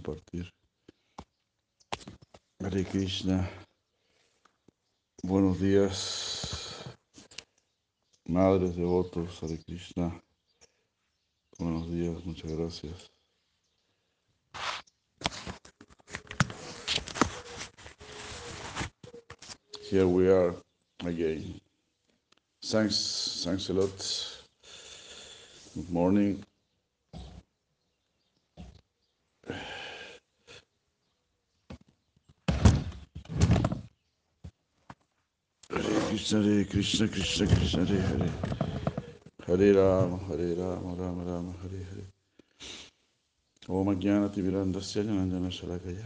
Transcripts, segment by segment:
Compartir. Hare Krishna. Buenos días, madres devotos Hare Krishna. Buenos días, muchas gracias. Here we are again. Thanks, thanks a lot. Good morning. Hare Krishna, Hare Krishna, Krishna Krishna, Hare Hare. Hare Rama, Hare Rama, Rama Rama, Hare Hare. Om Ajnanati Virandasya Jananjana Shalakaya.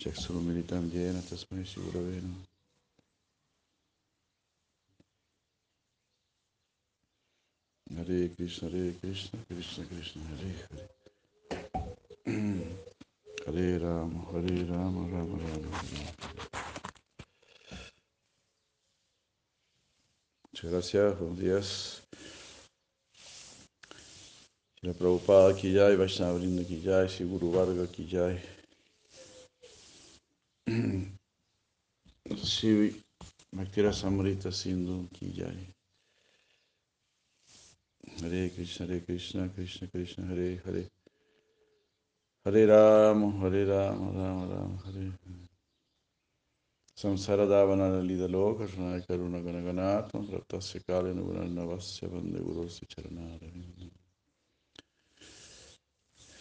Chaksurumilitam Jena Tasmai Shivurave Namaha. Hare Krishna, Hare Krishna, Krishna Krishna, Hare Hare. Hare Rama, Hare Rama, Rama Rama. Muchas gracias, buenos días. La Prabhupada ki jai, Vaishnava Vrinda ki jai, Shri Guru Varga Bhaktira Samrita Sindhu ki jai. Hare Krishna, Hare Krishna, Krishna Krishna, Hare Hare. Hare Rama, Hare Rama, Rama Rama, Hare Hare. संसारदावनलितलोकशनाय करुणगणगणात्मतस्य कालेन गुणन्नवस्य वंदे गुरोस्य चरणारविन्दम्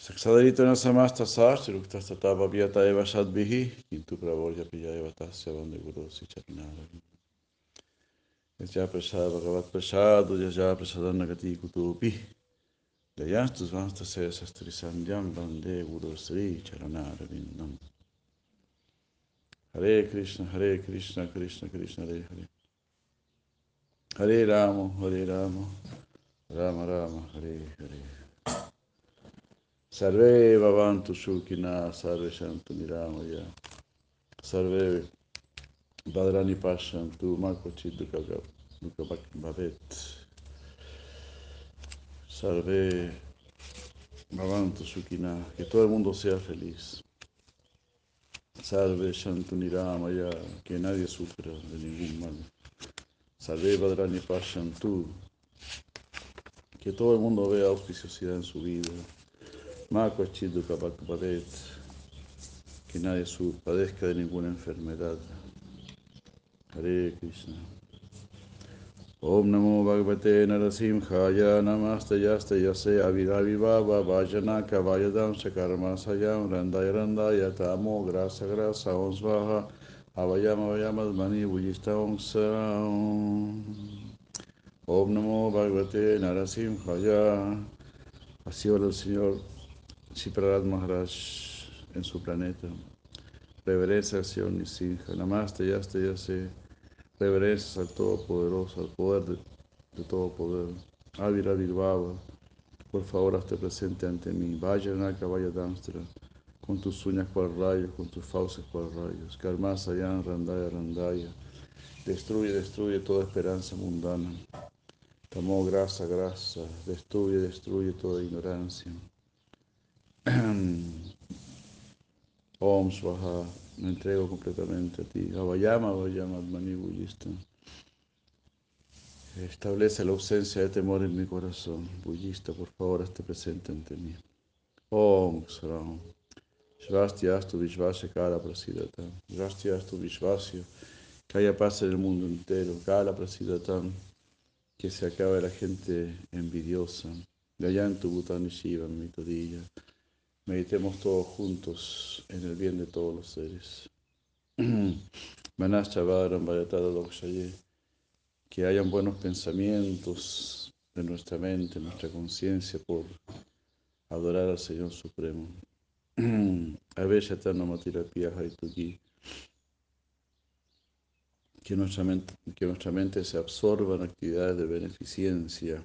Saxadarito más tasas, ruktas tatapa piata eva shadbihi, kintu pravorja piya eva tasya vande guru si charnava. Yaja prasad bhagavat prasad, yaja prasadan nagati kutupi, dayastus vastasya sastri sandyam vande guru sri charanara vindam. Hare Krishna, Hare Krishna, Krishna Krishna, Hare Hare. Hare Rama, Hare Rama, Rama Rama, Hare Hare. Sarve Bhavantu Shukina, Sarve Shantu Niramaya, Sarve Badrani Pashantu, Makochi Dukkha Bhavet. Sarve Bhavantu Shukina, que todo el mundo sea feliz. Salve Shantu Niramaya, que nadie sufra de ningún mal. Salve Badrani Pashantu, que todo el mundo vea auspiciosidad en su vida. Mako Chidu Kapakpadet, que nadie padezca de ninguna enfermedad. Hare Krishna. Sayam Randaya Randaya Tamo Grasa Grasa Om Svaha Avayam Avayam Admani Vujista Om Saram Om Namo Bhagavate Narasimhaya Así ora el Señor Siprarat Maharaj en su planeta. Reverencia Señor Nisinja. Namaste Yaste Yase reverencias al Todopoderoso, al poder de, todo poder. Avira Virvava, por favor, hazte presente ante mí. Vaya Naka, vaya Damstra, con tus uñas cual rayos, con tus fauces cual rayos. Karma Sayan, Randaya, Randaya. Destruye, destruye toda esperanza mundana. Tamo grasa, grasa. Destruye, destruye toda ignorancia. Om Swaha, me entrego completamente a ti. Avayama, Avayama, Admani Bullista. Establece la ausencia de temor en mi corazón. Bullista, por favor, esté presente ante mí. Om Saram. Shvasti Astu Vishvasya Kala Prasidata. Shvasti Astu Vishvasya. Que haya paz en el mundo entero. Kala Prasidatam. Que se acabe la gente envidiosa. Gayantu Bhutani Shiva, mi todilla. Meditemos todos juntos en el bien de todos los seres. Que hayan buenos pensamientos de nuestra mente, nuestra conciencia por adorar al Señor Supremo. Que nuestra, mente, que nuestra mente se absorba en actividades de beneficencia.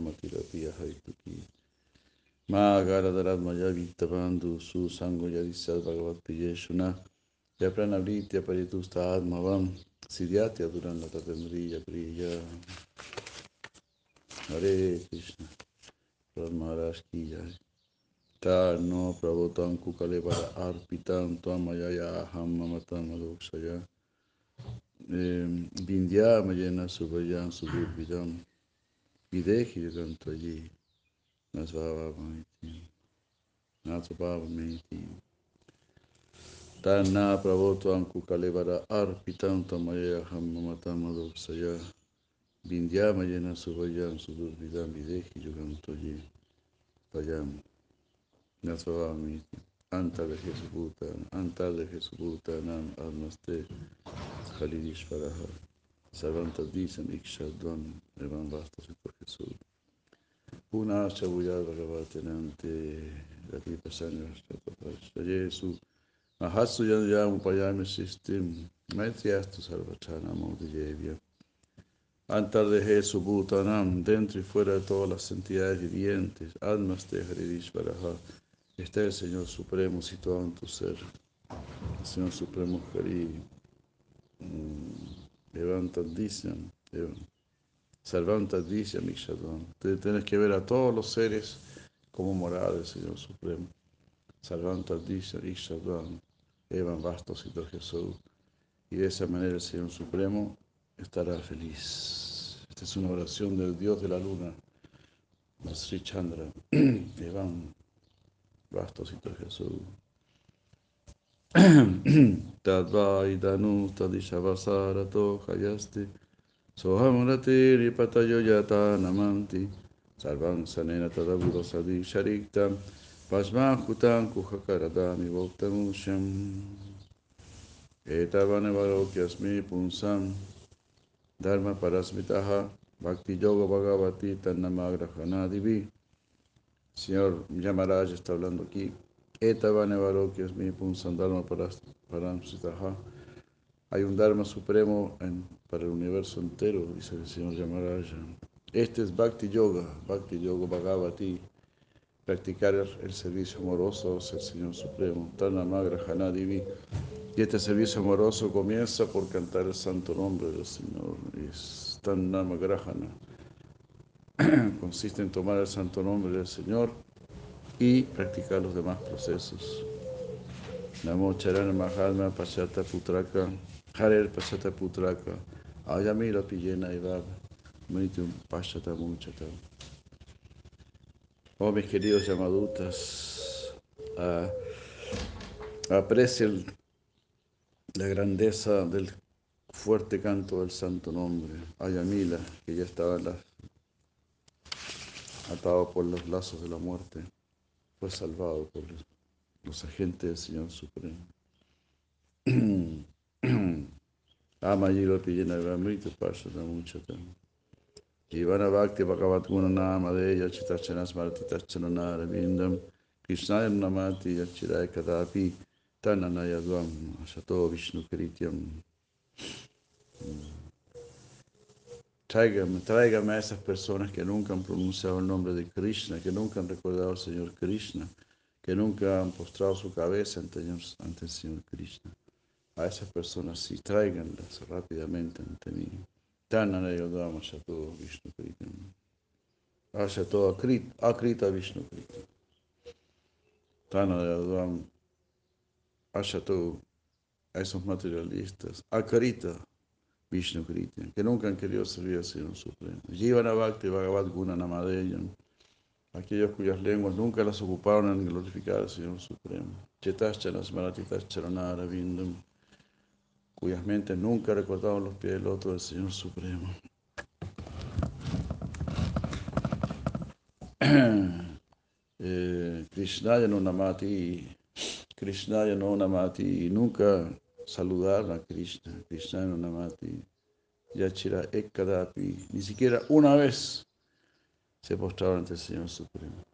Matirapiya Haituki. Ma Garadarat Maya Vittabandu Su Sango Yadisad Bhagavat Priyeshuna. Ya Pranavritya Paritusta Atmavam. Siddhyatya Duran Latatendriya Priya. Hare Krishna. Maharaj ki jai. no pravotam kukale para arpitam tuamayaya aham mamatam adoksaya. Vindya mayena subhayam subhidam. Videhi yaganto allí. Nasvava maiti. Nasvava maiti. Tana pravotam kukale para arpitam tuamayaya aham mamatam adoksaya. Vindya mayena subhayam subhidam. Videhi yaganto allí. Vayam. Nasvami, Anta de Jesús Bhutan, Anta de Jesús Bhutanam, Almaste, Halidishvaraha, Sarvanta dicen Ikshadvam, Evan Jesús. Puna Chabuyar Bhagavatenante, Gati Pasanya Jesús. Mahatsu Yanyam Upayami Sistim, Maitriastu Sarvachana Maudiyevya. Antar de Jesús Bhutanam, dentro y fuera de todas las entidades vivientes, Almaste Halidishvaraha. Está el Señor Supremo situado en tu ser. El Señor Supremo Hari. Levantadísimo. Sarvantadísimo Mishadvan. Tienes que ver a todos los seres como morada del Señor Supremo. Sarvantadísimo Mishadvan. Evan Bastos y Jesús. Y de esa manera el Señor Supremo estará feliz. Esta es una oración del Dios de la Luna. Sri Chandra. Evan. Vastasita Jesús. Tadvaidanu tadishavasarato hayaste. Sohamurati ripatayo yata namanti. Sarvam sanena tadavudasadi shariktam. Pasma kutan kuhakaradami voktamusham. Etavane varokyasmi punsam. Dharma parasmitaha. Bhakti yoga bhagavati tannamagrahana Señor Yamaraj está hablando aquí. Etavane que es mi punsan dharma para Hay un dharma supremo para el universo entero, dice el Señor Yamaraj. Este es Bhakti Yoga, Bhakti Yoga Bhagavati. Practicar el servicio amoroso el Señor Supremo, Tanamagra Hanadivi. Y este servicio amoroso comienza por cantar el santo nombre del Señor. Tanamagrahana consiste en tomar el santo nombre del Señor y practicar los demás procesos. Namo Charana Pachata Putraka, Harer Pachata Putraka, Ayamira Pillena Ivab, Mritum Pachata Muchata. Oh, mis queridos llamadutas, aprecien la grandeza del fuerte canto del santo nombre, Ayamila, que ya estaba atado por los lazos de la muerte, fue salvado por los agentes del Señor Supremo. Amayiro Pillena Vamrita Pashata Muchata. Ivana Bhakti Bhagavat Guna Nama Deya Chitachana Smartitachana Naravindam Krishnaya Namati Yachirai Kadapi Tananaya Dvam Ashato Vishnu Krityam. Tráigame, tráigame a esas personas que nunca han pronunciado el nombre de Krishna, que nunca han recordado al Señor Krishna, que nunca han postrado su cabeza ante el Señor Krishna. A esas personas sí, tráiganlas rápidamente ante mí. Tananayodama Shato Vishnu Kritam. Ashato Akrita Vishnu Kritam. Tananayodama Ashato a esos materialistas. Akarita Vishnu Kriti, que nunca han querido servir al Señor Supremo. Jivana Bhakti Bhagavad Guna Namadeyan, aquellos cuyas lenguas nunca las ocuparon en glorificar al Señor Supremo. Chetaschanas Maratitas Charanara Vindam, cuyas mentes nunca recordaron los pies del otro del Señor Supremo. eh, Krishnaya no namati, Krishnaya no namati, nunca saludar a Krishna, Krishna Namati. Yachira Ekadapi, ni siquiera una vez se postraron ante el Señor Supremo.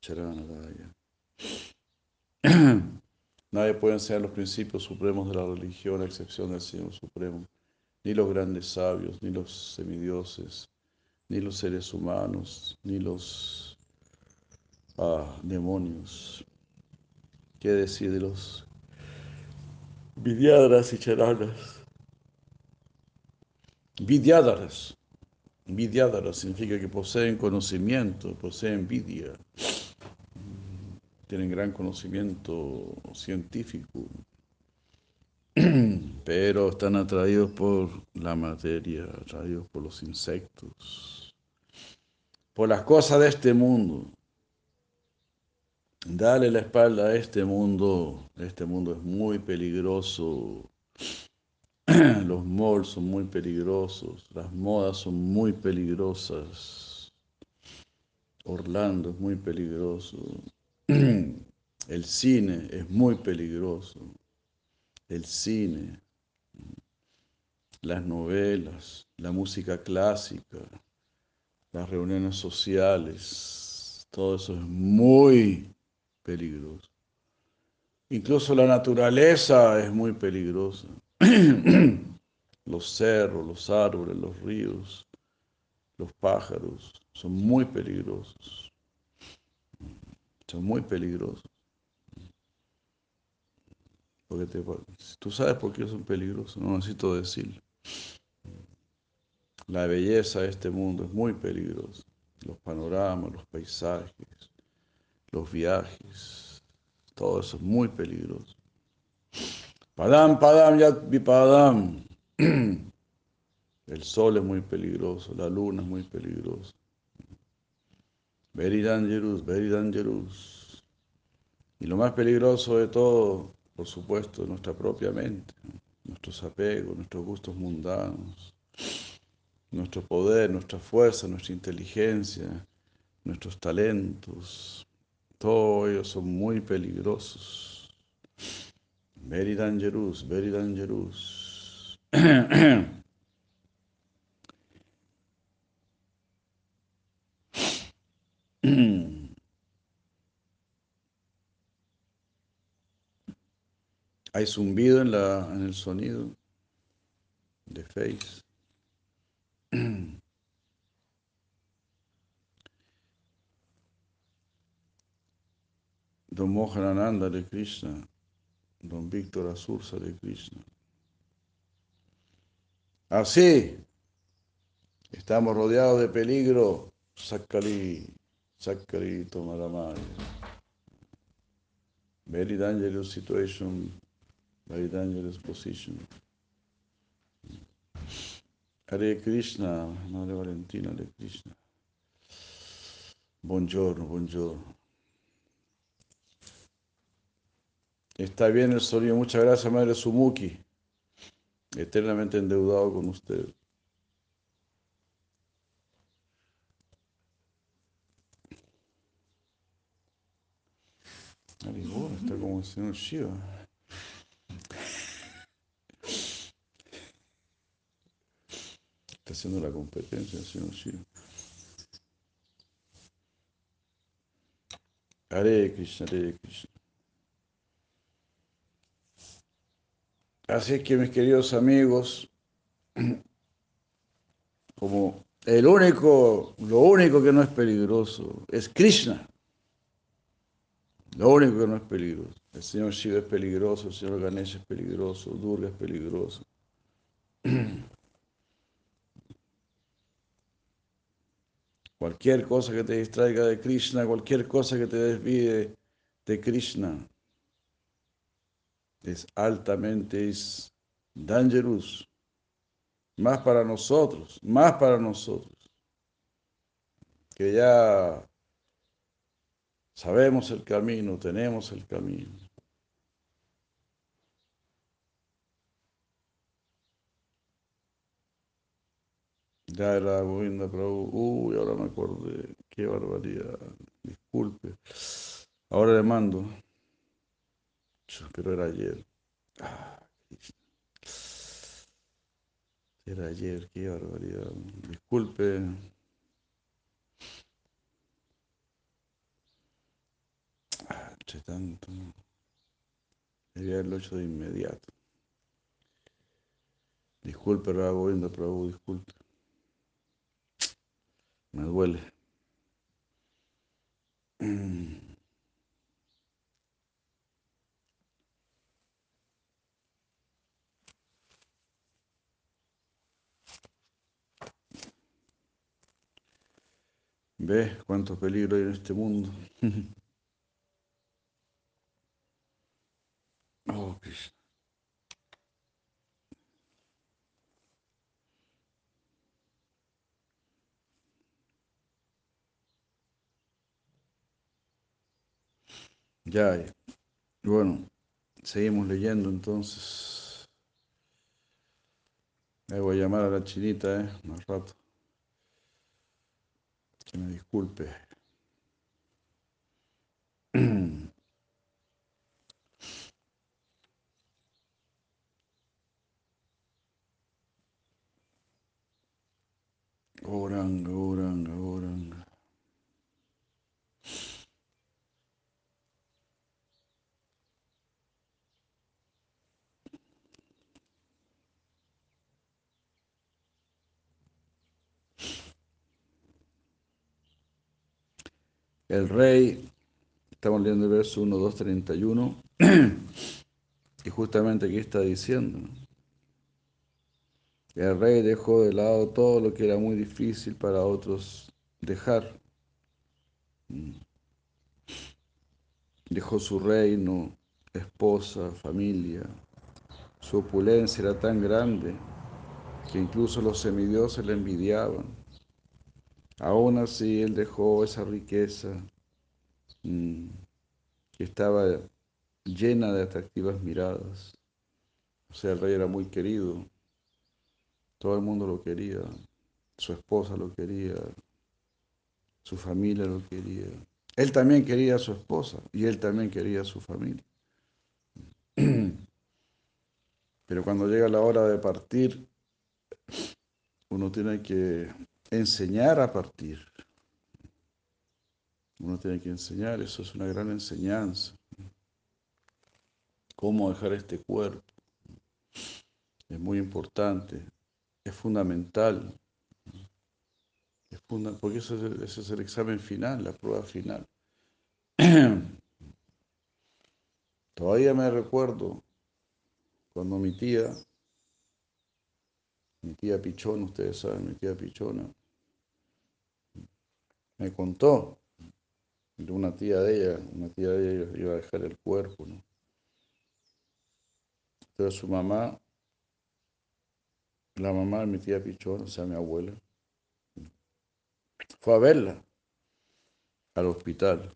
Charana Daya Nadie puede enseñar los principios supremos de la religión a excepción del Señor Supremo, ni los grandes sabios, ni los semidioses, ni los seres humanos, ni los ah, demonios. ¿Qué decir de los vidyadras y charanas? Vidyadaras. Vidyadaras significa que poseen conocimiento, poseen vidya, tienen gran conocimiento científico, pero están atraídos por la materia, atraídos por los insectos, por las cosas de este mundo. Dale la espalda a este mundo, este mundo es muy peligroso. Los malls son muy peligrosos, las modas son muy peligrosas. Orlando es muy peligroso. El cine es muy peligroso. El cine, las novelas, la música clásica, las reuniones sociales, todo eso es muy peligroso. Incluso la naturaleza es muy peligrosa. los cerros, los árboles, los ríos, los pájaros son muy peligrosos. Son muy peligrosos. Porque tú sabes por qué son peligrosos, no necesito decirlo. La belleza de este mundo es muy peligrosa. Los panoramas, los paisajes, los viajes, todo eso es muy peligroso. Padam, padam, yat vipadam. El sol es muy peligroso, la luna es muy peligrosa. Very dangerous, very dangerous. Y lo más peligroso de todo, por supuesto, nuestra propia mente, nuestros apegos, nuestros gustos mundanos, nuestro poder, nuestra fuerza, nuestra inteligencia, nuestros talentos, todos ellos son muy peligrosos. Very dangerous, very dangerous. Hay zumbido en, la, en el sonido de Face. Don Mohanananda de Krishna, Don Víctor Azurza de Krishna. Así, estamos rodeados de peligro. Sakali, Sakali Tomaramaya. Very dangerous situation, very dangerous position. Hare Krishna, Madre Valentina de Krishna. Buongiorno, buongiorno. Está bien el sonido. Muchas gracias, Madre Sumuki. Eternamente endeudado con usted. Está como el señor Shiva. Está haciendo la competencia el señor Shiva. Hare Krishna, Hare Krishna. Así es que mis queridos amigos, como el único, lo único que no es peligroso es Krishna. Lo único que no es peligroso. El señor Shiva es peligroso, el señor Ganesha es peligroso, Durga es peligroso. Cualquier cosa que te distraiga de Krishna, cualquier cosa que te desvíe de Krishna, es altamente es dangerous. más para nosotros, más para nosotros, que ya sabemos el camino, tenemos el camino. Ya era Govinda Prabhu. Uy, ahora me acordé. Qué barbaridad. Disculpe. Ahora le mando. Pero era ayer. Ah, era ayer, qué barbaridad. Disculpe. Tanto. Debería haberlo hecho de inmediato. Disculpe, Govinda Prabhu, disculpe. Me duele. ¿Ves cuánto peligro hay en este mundo? oh, Krishna. Ya, bueno, seguimos leyendo entonces. Ahí voy a llamar a la chinita, ¿eh? Más rato. Que me disculpe. Oranga. El rey, estamos leyendo el verso 1, 2, 31, y justamente aquí está diciendo, el rey dejó de lado todo lo que era muy difícil para otros dejar. Dejó su reino, esposa, familia. Su opulencia era tan grande que incluso los semidioses le envidiaban. Aún así, él dejó esa riqueza mm, que estaba llena de atractivas miradas. O sea, el rey era muy querido. Todo el mundo lo quería. Su esposa lo quería. Su familia lo quería. Él también quería a su esposa y él también quería a su familia. Pero cuando llega la hora de partir, uno tiene que enseñar a partir. Uno tiene que enseñar, eso es una gran enseñanza. Cómo dejar este cuerpo. Es muy importante, es fundamental. Es porque eso es, ese es el examen final, la prueba final. Todavía me recuerdo cuando mi tía, mi tía Pichona, ustedes saben, mi tía Pichona, me contó de una tía de ella, una tía de ella iba a dejar el cuerpo, ¿no? Entonces su mamá, la mamá de mi tía Pichón, o sea, mi abuela, fue a verla al hospital.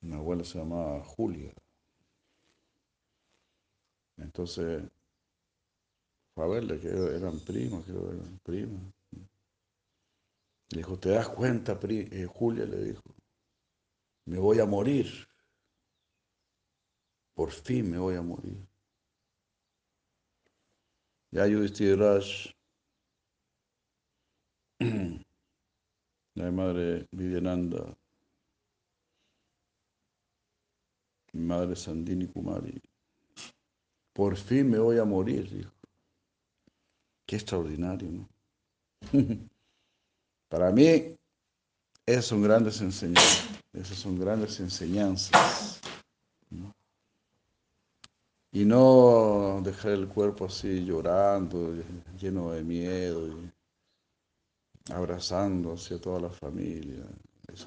Mi abuela se llamaba Julia. Entonces, fue a verla, que eran primos, creo que eran primos. Le dijo, ¿te das cuenta, eh, Julia? Le dijo, me voy a morir. Por fin me voy a morir. Ya Raj, la madre Vidyananda, mi madre Sandini Kumari, por fin me voy a morir, dijo. Qué extraordinario, ¿no? Para mí, esas son grandes enseñanzas. Esas son grandes enseñanzas y no dejar el cuerpo así llorando, lleno de miedo, y abrazando hacia toda la familia.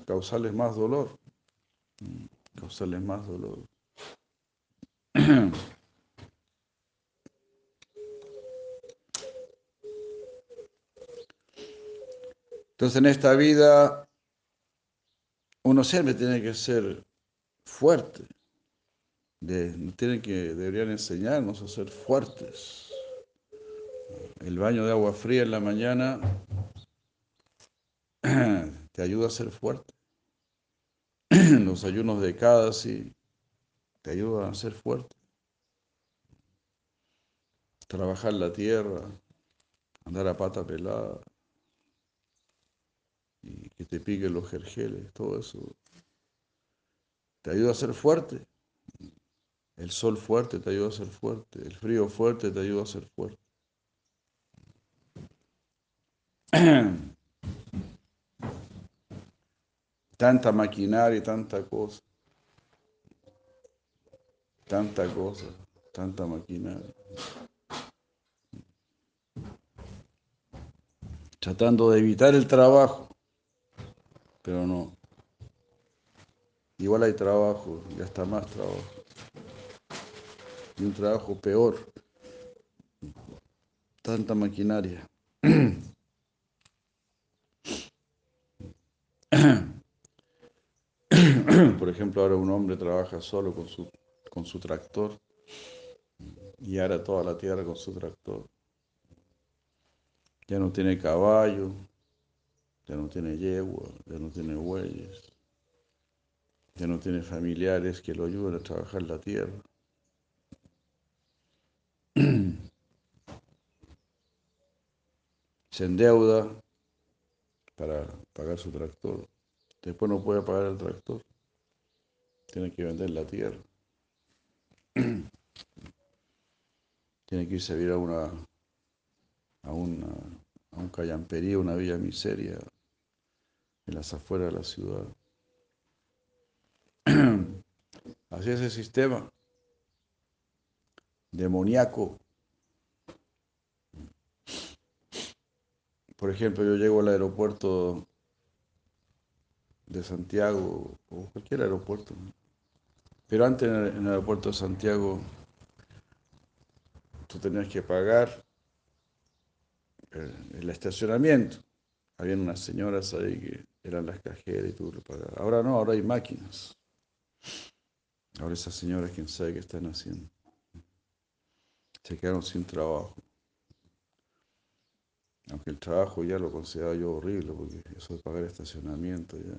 Causarles más dolor, mm, causarles más dolor. Entonces en esta vida uno siempre tiene que ser fuerte. De, tienen que, deberían enseñarnos a ser fuertes. El baño de agua fría en la mañana te ayuda a ser fuerte. Los ayunos de cada sí te ayudan a ser fuerte. Trabajar la tierra, andar a pata pelada y que te piquen los jergeles, todo eso te ayuda a ser fuerte. El sol fuerte te ayuda a ser fuerte, el frío fuerte te ayuda a ser fuerte. Tanta maquinaria tanta cosa. Tanta cosa, tanta maquinaria. Tratando de evitar el trabajo, pero no. Igual hay trabajo, y hasta más trabajo. Y un trabajo peor. Tanta maquinaria. Por ejemplo, ahora un hombre trabaja solo con su, con su tractor y ahora toda la tierra con su tractor. Ya no tiene caballo, ya no tiene yegua, ya no tiene bueyes, ya no tiene familiares que lo ayuden a trabajar la tierra. Se endeuda para pagar su tractor. Después no puede pagar el tractor. Tiene que vender la tierra. Tiene que irse a vivir a una a, una, a un callampería, una villa miseria en las afueras de la ciudad. Así es el sistema demoníaco. Por ejemplo, yo llego al aeropuerto de Santiago o cualquier aeropuerto. Pero antes en el, aeropuerto de Santiago tú tenías que pagar el, estacionamiento. Habían unas señoras ahí que eran las cajeras y tú lo pagabas. Ahora no, ahora hay máquinas. Ahora esas señoras, quién sabe qué están haciendo. Se quedaron sin trabajo. Aunque el trabajo ya lo consideraba yo horrible, porque eso de pagar estacionamiento ya.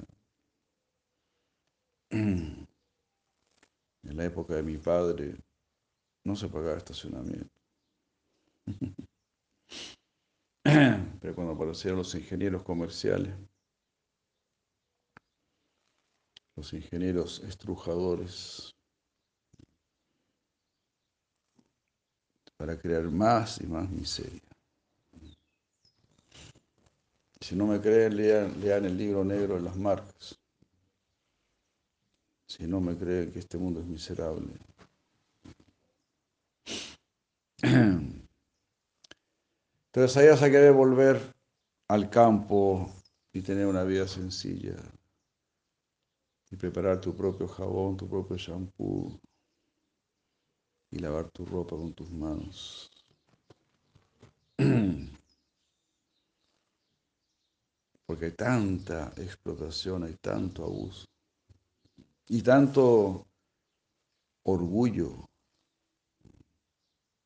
En la época de mi padre no se pagaba estacionamiento. Pero cuando aparecieron los ingenieros comerciales, los ingenieros estrujadores, para crear más y más miseria. Si no me creen, lean, el libro negro de las marcas. Si no me creen que este mundo es miserable. Entonces allá se quiere volver al campo y tener una vida sencilla. Y preparar tu propio jabón, tu propio shampoo. Y lavar tu ropa con tus manos. Porque hay tanta explotación, hay tanto abuso y tanto orgullo,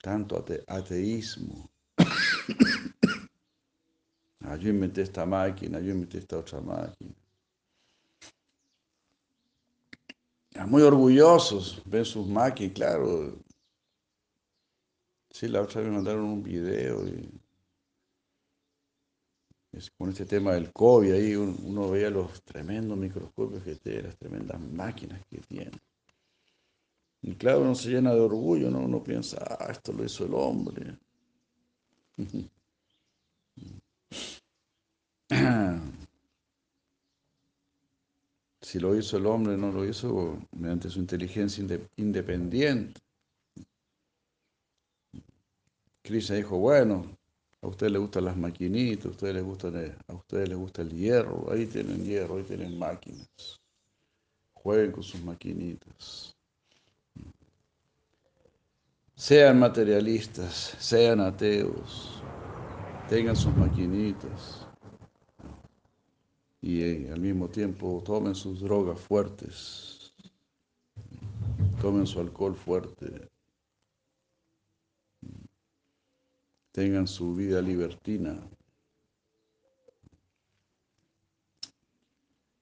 tanto ateísmo. ah, yo inventé esta máquina, yo inventé esta otra máquina. Ah, muy orgullosos, ven sus máquinas, claro. Sí, la otra vez me mandaron un video con este tema del COVID, ahí uno, veía los tremendos microscopios que tiene, las tremendas máquinas que tiene. Y claro, uno se llena de orgullo, ¿no? Uno piensa, ah, esto lo hizo el hombre. Si lo hizo el hombre, no lo hizo mediante su inteligencia independiente. Krishna dijo, bueno, a ustedes les gustan las maquinitas, a ustedes les, gustan a ustedes les gusta el hierro, ahí tienen hierro, ahí tienen máquinas. Jueguen con sus maquinitas. Sean materialistas, sean ateos, tengan sus maquinitas. y eh, al mismo tiempo tomen sus drogas fuertes, tomen su alcohol fuerte, tengan su vida libertina,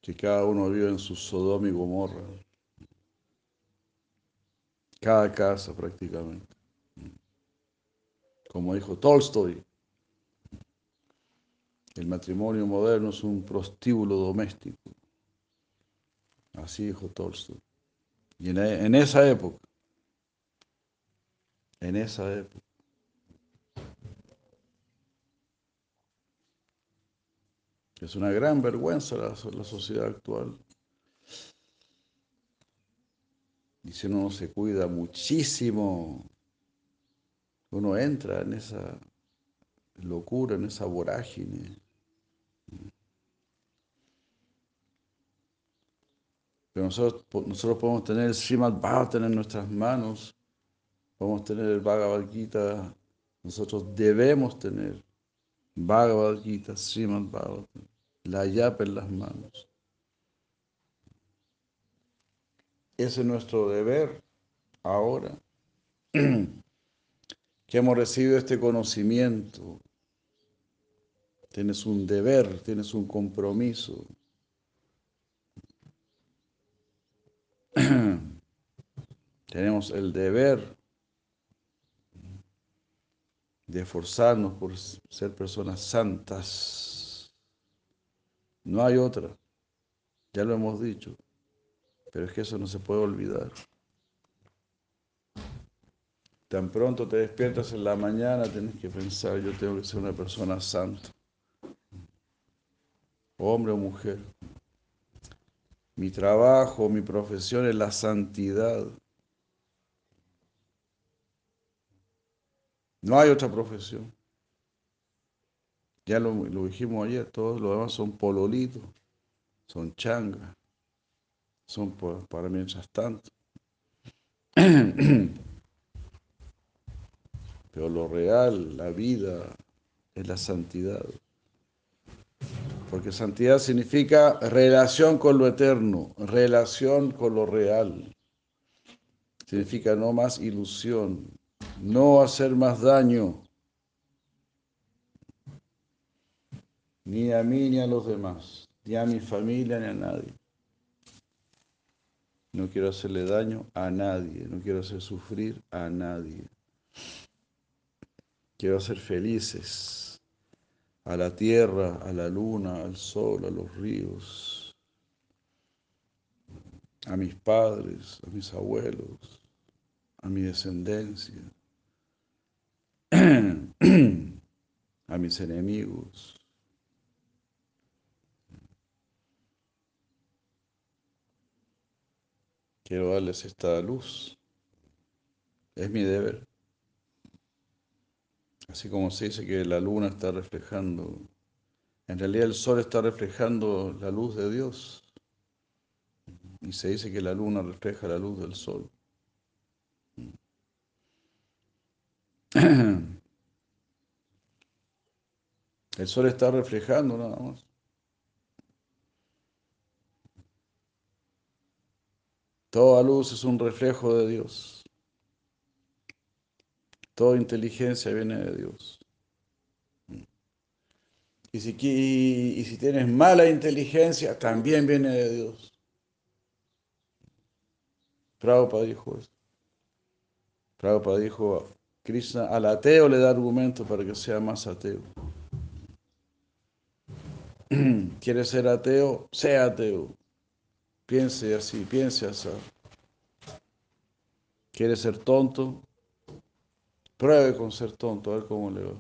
que cada uno vive en su Sodoma y Gomorra, cada casa prácticamente. Como dijo Tolstoy, el matrimonio moderno es un prostíbulo doméstico. Así dijo Tolstoy. Y en, en esa época, en esa época, es una gran vergüenza la, la sociedad actual. Y si uno no se cuida muchísimo, uno entra en esa locura, en esa vorágine. Pero nosotros, nosotros podemos tener el Srimad Bhagavatam en nuestras manos, podemos tener el Bhagavad Gita, nosotros debemos tener Bhagavad Gita, Srimad Bhagavatam, la yapa en las manos. Ese es nuestro deber ahora, que hemos recibido este conocimiento. Tienes un deber, tienes un compromiso. Tenemos el deber de esforzarnos por ser personas santas. No hay otra, ya lo hemos dicho, pero es que eso no se puede olvidar. Tan pronto te despiertas en la mañana, tienes que pensar, yo tengo que ser una persona santa, hombre o mujer. Mi trabajo, mi profesión es la santidad. No hay otra profesión. Ya lo, dijimos ayer, todos los demás son pololitos, son changas, son para mientras tanto. Pero lo real, la vida, es la santidad. Porque santidad significa relación con lo eterno, relación con lo real. Significa no más ilusión, no hacer más daño, ni a mí ni a los demás, ni a mi familia ni a nadie. No quiero hacerle daño a nadie, no quiero hacer sufrir a nadie. Quiero hacer felices a la tierra, a la luna, al sol, a los ríos, a mis padres, a mis abuelos, a mi descendencia, a mis enemigos. Quiero darles esta luz. Es mi deber. Así como se dice que la luna está reflejando, en realidad el sol está reflejando la luz de Dios. Y se dice que la luna refleja la luz del sol. El sol está reflejando nada más. Toda luz es un reflejo de Dios. Toda inteligencia viene de Dios. Y si, tienes mala inteligencia, también viene de Dios. Prabhupada dijo eso. Prabhupada dijo, Krishna al ateo le da argumento para que sea más ateo. ¿Quieres ser ateo? Sea ateo. Piense así, piense así. ¿Quieres ser tonto? Pruebe con ser tonto, a ver cómo le va.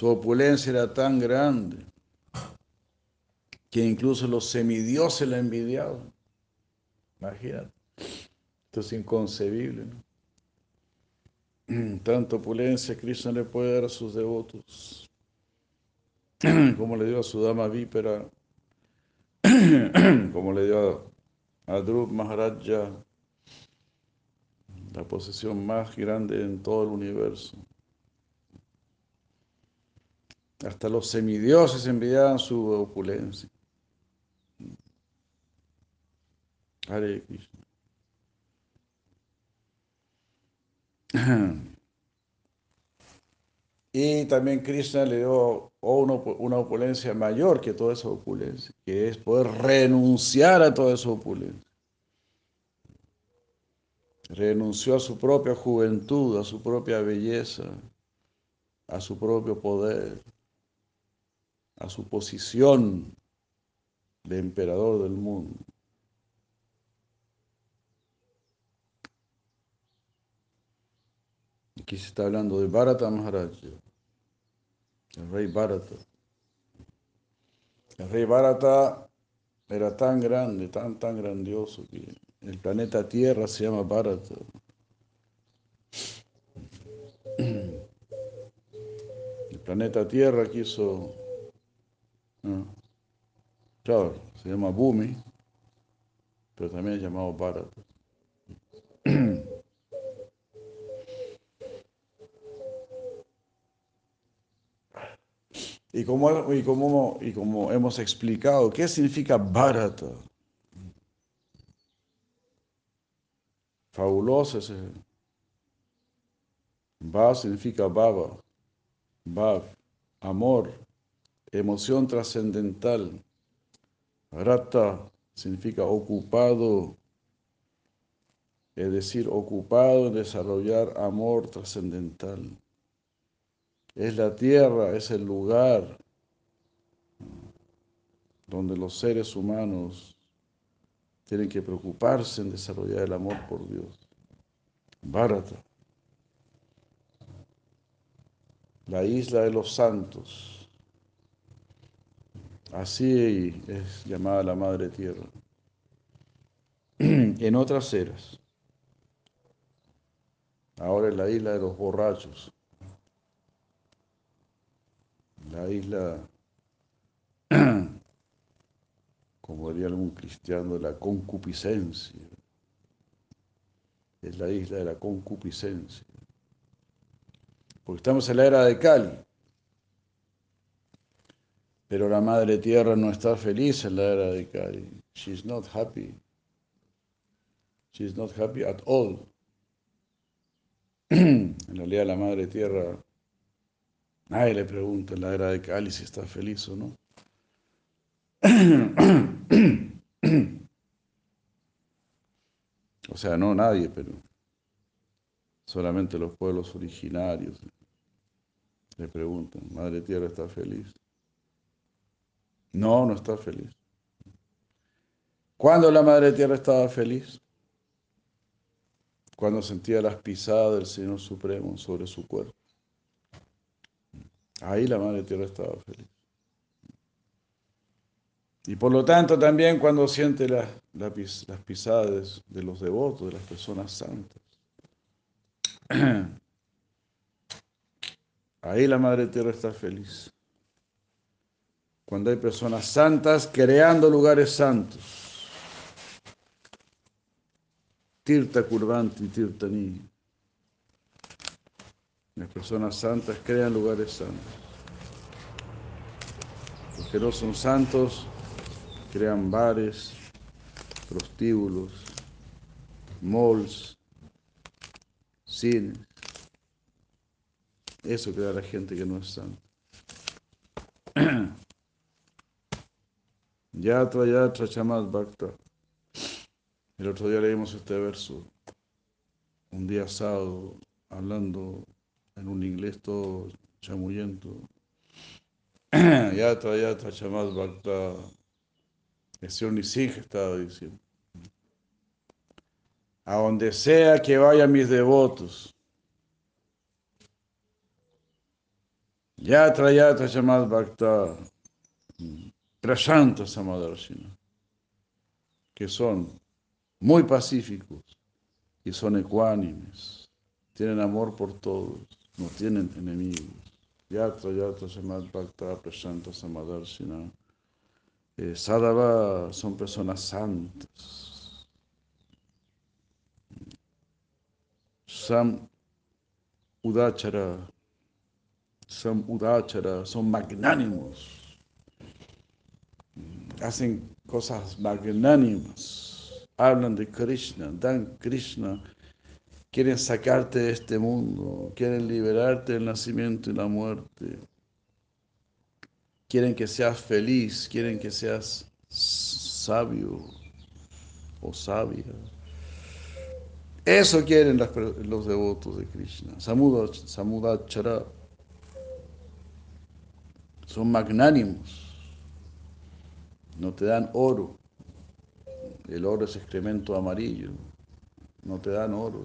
Su opulencia era tan grande que incluso los semidioses la envidiaban. Imagínate. Esto es inconcebible. Tanta opulencia Krishna le puede dar a sus devotos. Como le dio a su dama vípera. Como le dio a, a Maharaja. La posesión más grande en todo el universo. Hasta los semidioses envidiaban su opulencia. Y también Krishna le dio una opulencia mayor que toda esa opulencia, que es poder renunciar a toda esa opulencia. Renunció a su propia juventud, a su propia belleza, a su propio poder, a su posición de emperador del mundo. Aquí se está hablando de Bharata Maharaj, el rey Bharata. El rey Bharata era tan grande, tan, tan grandioso que el planeta Tierra se llama Bharata. El planeta Tierra quiso, ¿no? claro, se llama Bhumi, pero también es llamado Bharata. Y como, y, como, y como hemos explicado, ¿qué significa Bharata? Fabuloso ese. Significa baba, Bhav, amor, emoción trascendental. Rata significa ocupado, es decir, ocupado en desarrollar amor trascendental. Es la tierra, es el lugar donde los seres humanos tienen que preocuparse en desarrollar el amor por Dios. Bharata. La isla de los santos. Así es llamada la Madre Tierra. En otras eras. Ahora es la isla de los borrachos la isla, como diría algún cristiano, de la concupiscencia. Es la isla de la concupiscencia. Porque estamos en la era de Cali. Pero la Madre Tierra no está feliz en la era de Cali. She's not happy. She's not happy at all. en realidad la Madre Tierra Nadie le pregunta en la era de Cali si está feliz o no. O sea, no nadie, pero solamente los pueblos originarios le preguntan, Madre Tierra está feliz. No, no está feliz. ¿Cuándo la Madre Tierra estaba feliz? Cuando sentía las pisadas del Señor Supremo sobre su cuerpo. Ahí la Madre Tierra estaba feliz. Y por lo tanto también cuando siente las pisadas de los devotos, de las personas santas. Ahí la Madre Tierra está feliz. Cuando hay personas santas creando lugares santos. Tirta Kurvanti, Tirtani. Las personas santas crean lugares santos. Los que no son santos crean bares, prostíbulos, malls, cines. Eso crea la gente que no es santa. Yatra, yatra, chamat bhakta. El otro día leímos este verso, un día sábado, hablando en un inglés todo chamuyento. yatra, yatra, chamat bhakta. El señor estaba diciendo. A donde sea que vayan mis devotos. Yatra Yatra Shamad Bhakta Prashanta Samadarshina, que son muy pacíficos y son ecuánimes, tienen amor por todos, no tienen enemigos. Yatra Yatra Shamad Bhakta Prashanta Samadarshina. Eh, Sadhava son personas santas. Sam Udachara, Sam Udachara, son magnánimos. Hacen cosas magnánimas. Hablan de Krishna, dan Krishna. Quieren sacarte de este mundo, quieren liberarte del nacimiento y la muerte. Quieren que seas feliz, quieren que seas sabio o sabia. Eso quieren los devotos de Krishna. Samudachara. Son magnánimos. No te dan oro. El oro es excremento amarillo. No te dan oro.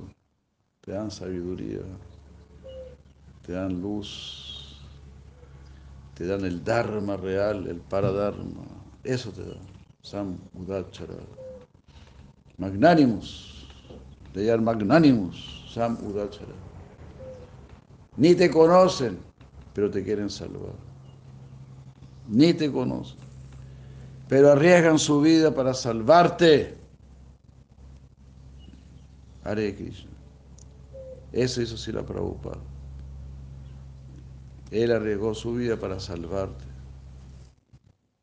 Te dan sabiduría. Te dan luz. Te dan el Dharma real, el Paradharma. Eso te dan. Samudachara. Magnánimos. They are magnánimos, Sam Udachara. Ni te conocen, pero te quieren salvar. Ni te conocen, pero arriesgan su vida para salvarte. Hare Krishna. Eso hizo Sila Prabhupada. Él arriesgó su vida para salvarte.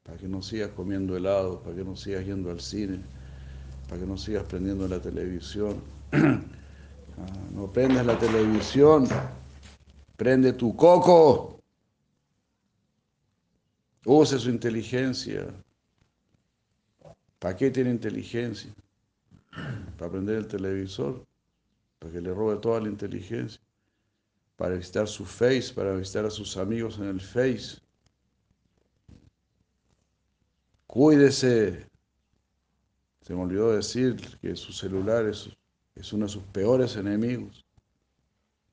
Para que no sigas comiendo helado, para que no sigas yendo al cine, para que no sigas prendiendo la televisión. No prendas la televisión, prende tu coco. Use su inteligencia. ¿Para qué tiene inteligencia? Para prender el televisor, para que le robe toda la inteligencia, para visitar su Face, para visitar a sus amigos en el Face. Cuídese. Se me olvidó decir que su celular es es uno de sus peores enemigos.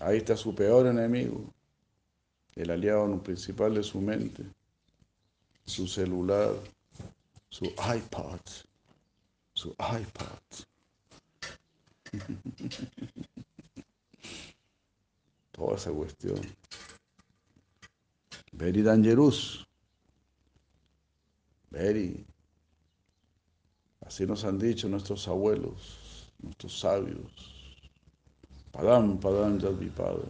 Ahí está su peor enemigo, el aliado principal de su mente, su celular, su iPad, su iPad. Toda esa cuestión. Very dangerous. Very Así nos han dicho nuestros abuelos, nuestros sabios. Padam, padam, yadvipada.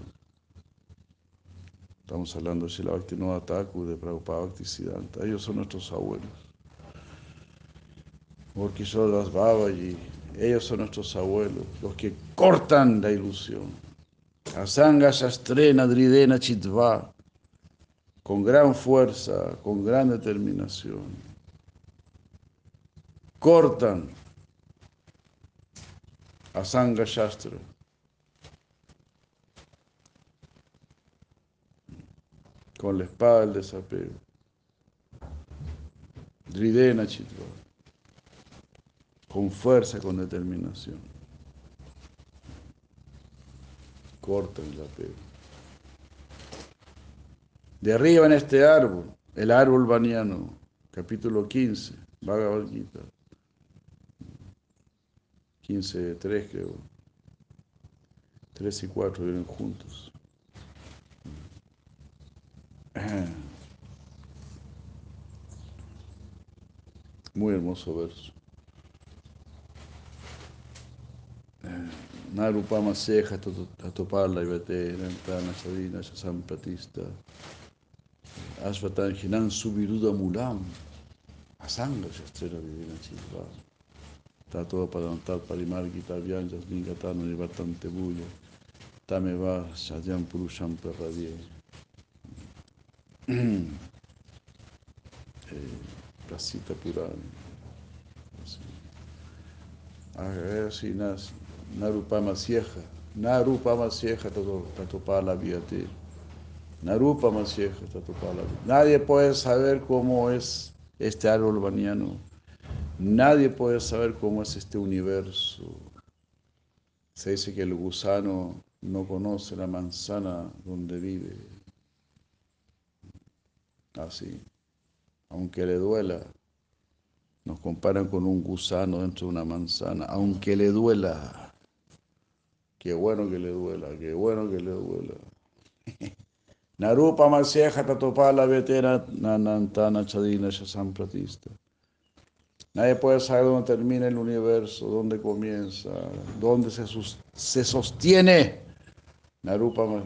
Estamos hablando de Shila Bhaktivinoda Thakur, de Prabhupada Bhaktisiddhanta. Ellos son nuestros abuelos. Porque son las Babaji. Ellos son nuestros abuelos, los que cortan la ilusión. Asanga Shastrena Dridena Chitva. Con gran fuerza, con gran determinación cortan a Sangha Shastra. Con la espada del desapego. Dridena Chitva. Con fuerza, con determinación. Cortan el apego. De arriba en este árbol, el árbol baniano, capítulo 15, Bhagavad Gita. 15, 3 creo. 3 y 4 vienen juntos. Muy hermoso verso. Narupama Seja Tatopala Ivate Nantana Sadina Sampatista Asvatanjinan Subiruda Mulam. Asanga Shastrera Divina Chilva Tato Padantat Parimargita Vyanjas Lingatana Nivartante Buya Tameva Shayam Purusham Perradie Prasita Purana. Así Narupama Sieja Narupama Sieja Tatopala Viate Narupama Sieja Tatopala Nadie puede saber cómo es este árbol baniano Nadie puede saber cómo es este universo. Se dice que el gusano no conoce la manzana donde vive. Así. Aunque le duela. Nos comparan con un gusano dentro de una manzana. Aunque le duela. Qué bueno que le duela, qué bueno que le duela. Narupa Masyeja Tatopala Vetera Nanantana Chadina Pratista. Nadie puede saber dónde termina el universo, dónde comienza, dónde se, se sostiene. Narupa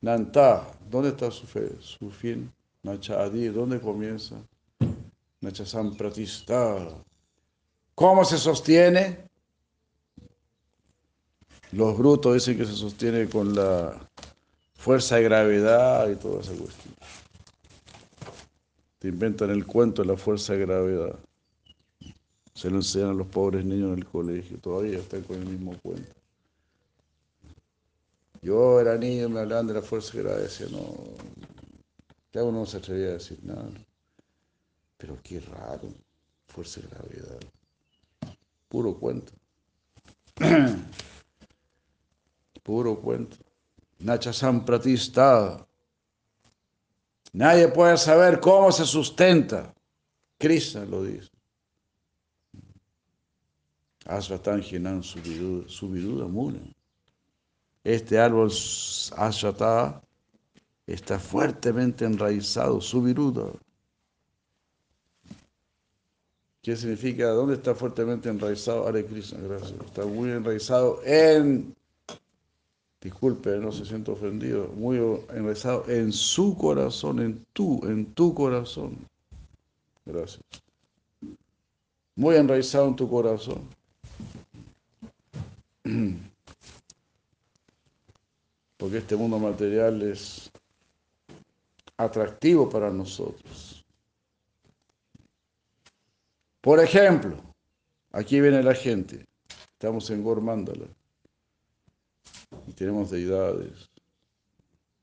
Nanta, ¿dónde está su, fe, su fin? Nachadi, ¿dónde comienza? Pratista. ¿Cómo se sostiene? Los brutos dicen que se sostiene con la fuerza de gravedad y toda esa cuestión. Te inventan el cuento de la fuerza de gravedad. Se lo enseñan a los pobres niños en el colegio, todavía están con el mismo cuento. Yo era niño, me hablaban de la fuerza de gravedad, decía, no, ya uno no se atrevía a decir nada. Pero qué raro, fuerza de gravedad. Puro cuento. Puro cuento. Nacha Pratista. Nadie puede saber cómo se sustenta. Krishna lo dice. Asvatan Jinan Subiduda Muna. Este árbol Asvata está fuertemente enraizado, Subiruda. ¿Qué significa? ¿Dónde está fuertemente enraizado? Hare Krishna, gracias. Está muy enraizado en disculpe, no se siente ofendido, muy enraizado en su corazón, en tu, en tu corazón. Gracias. Muy enraizado en tu corazón. Porque este mundo material es atractivo para nosotros. Por ejemplo, aquí viene la gente. Estamos en Gormándala y tenemos deidades,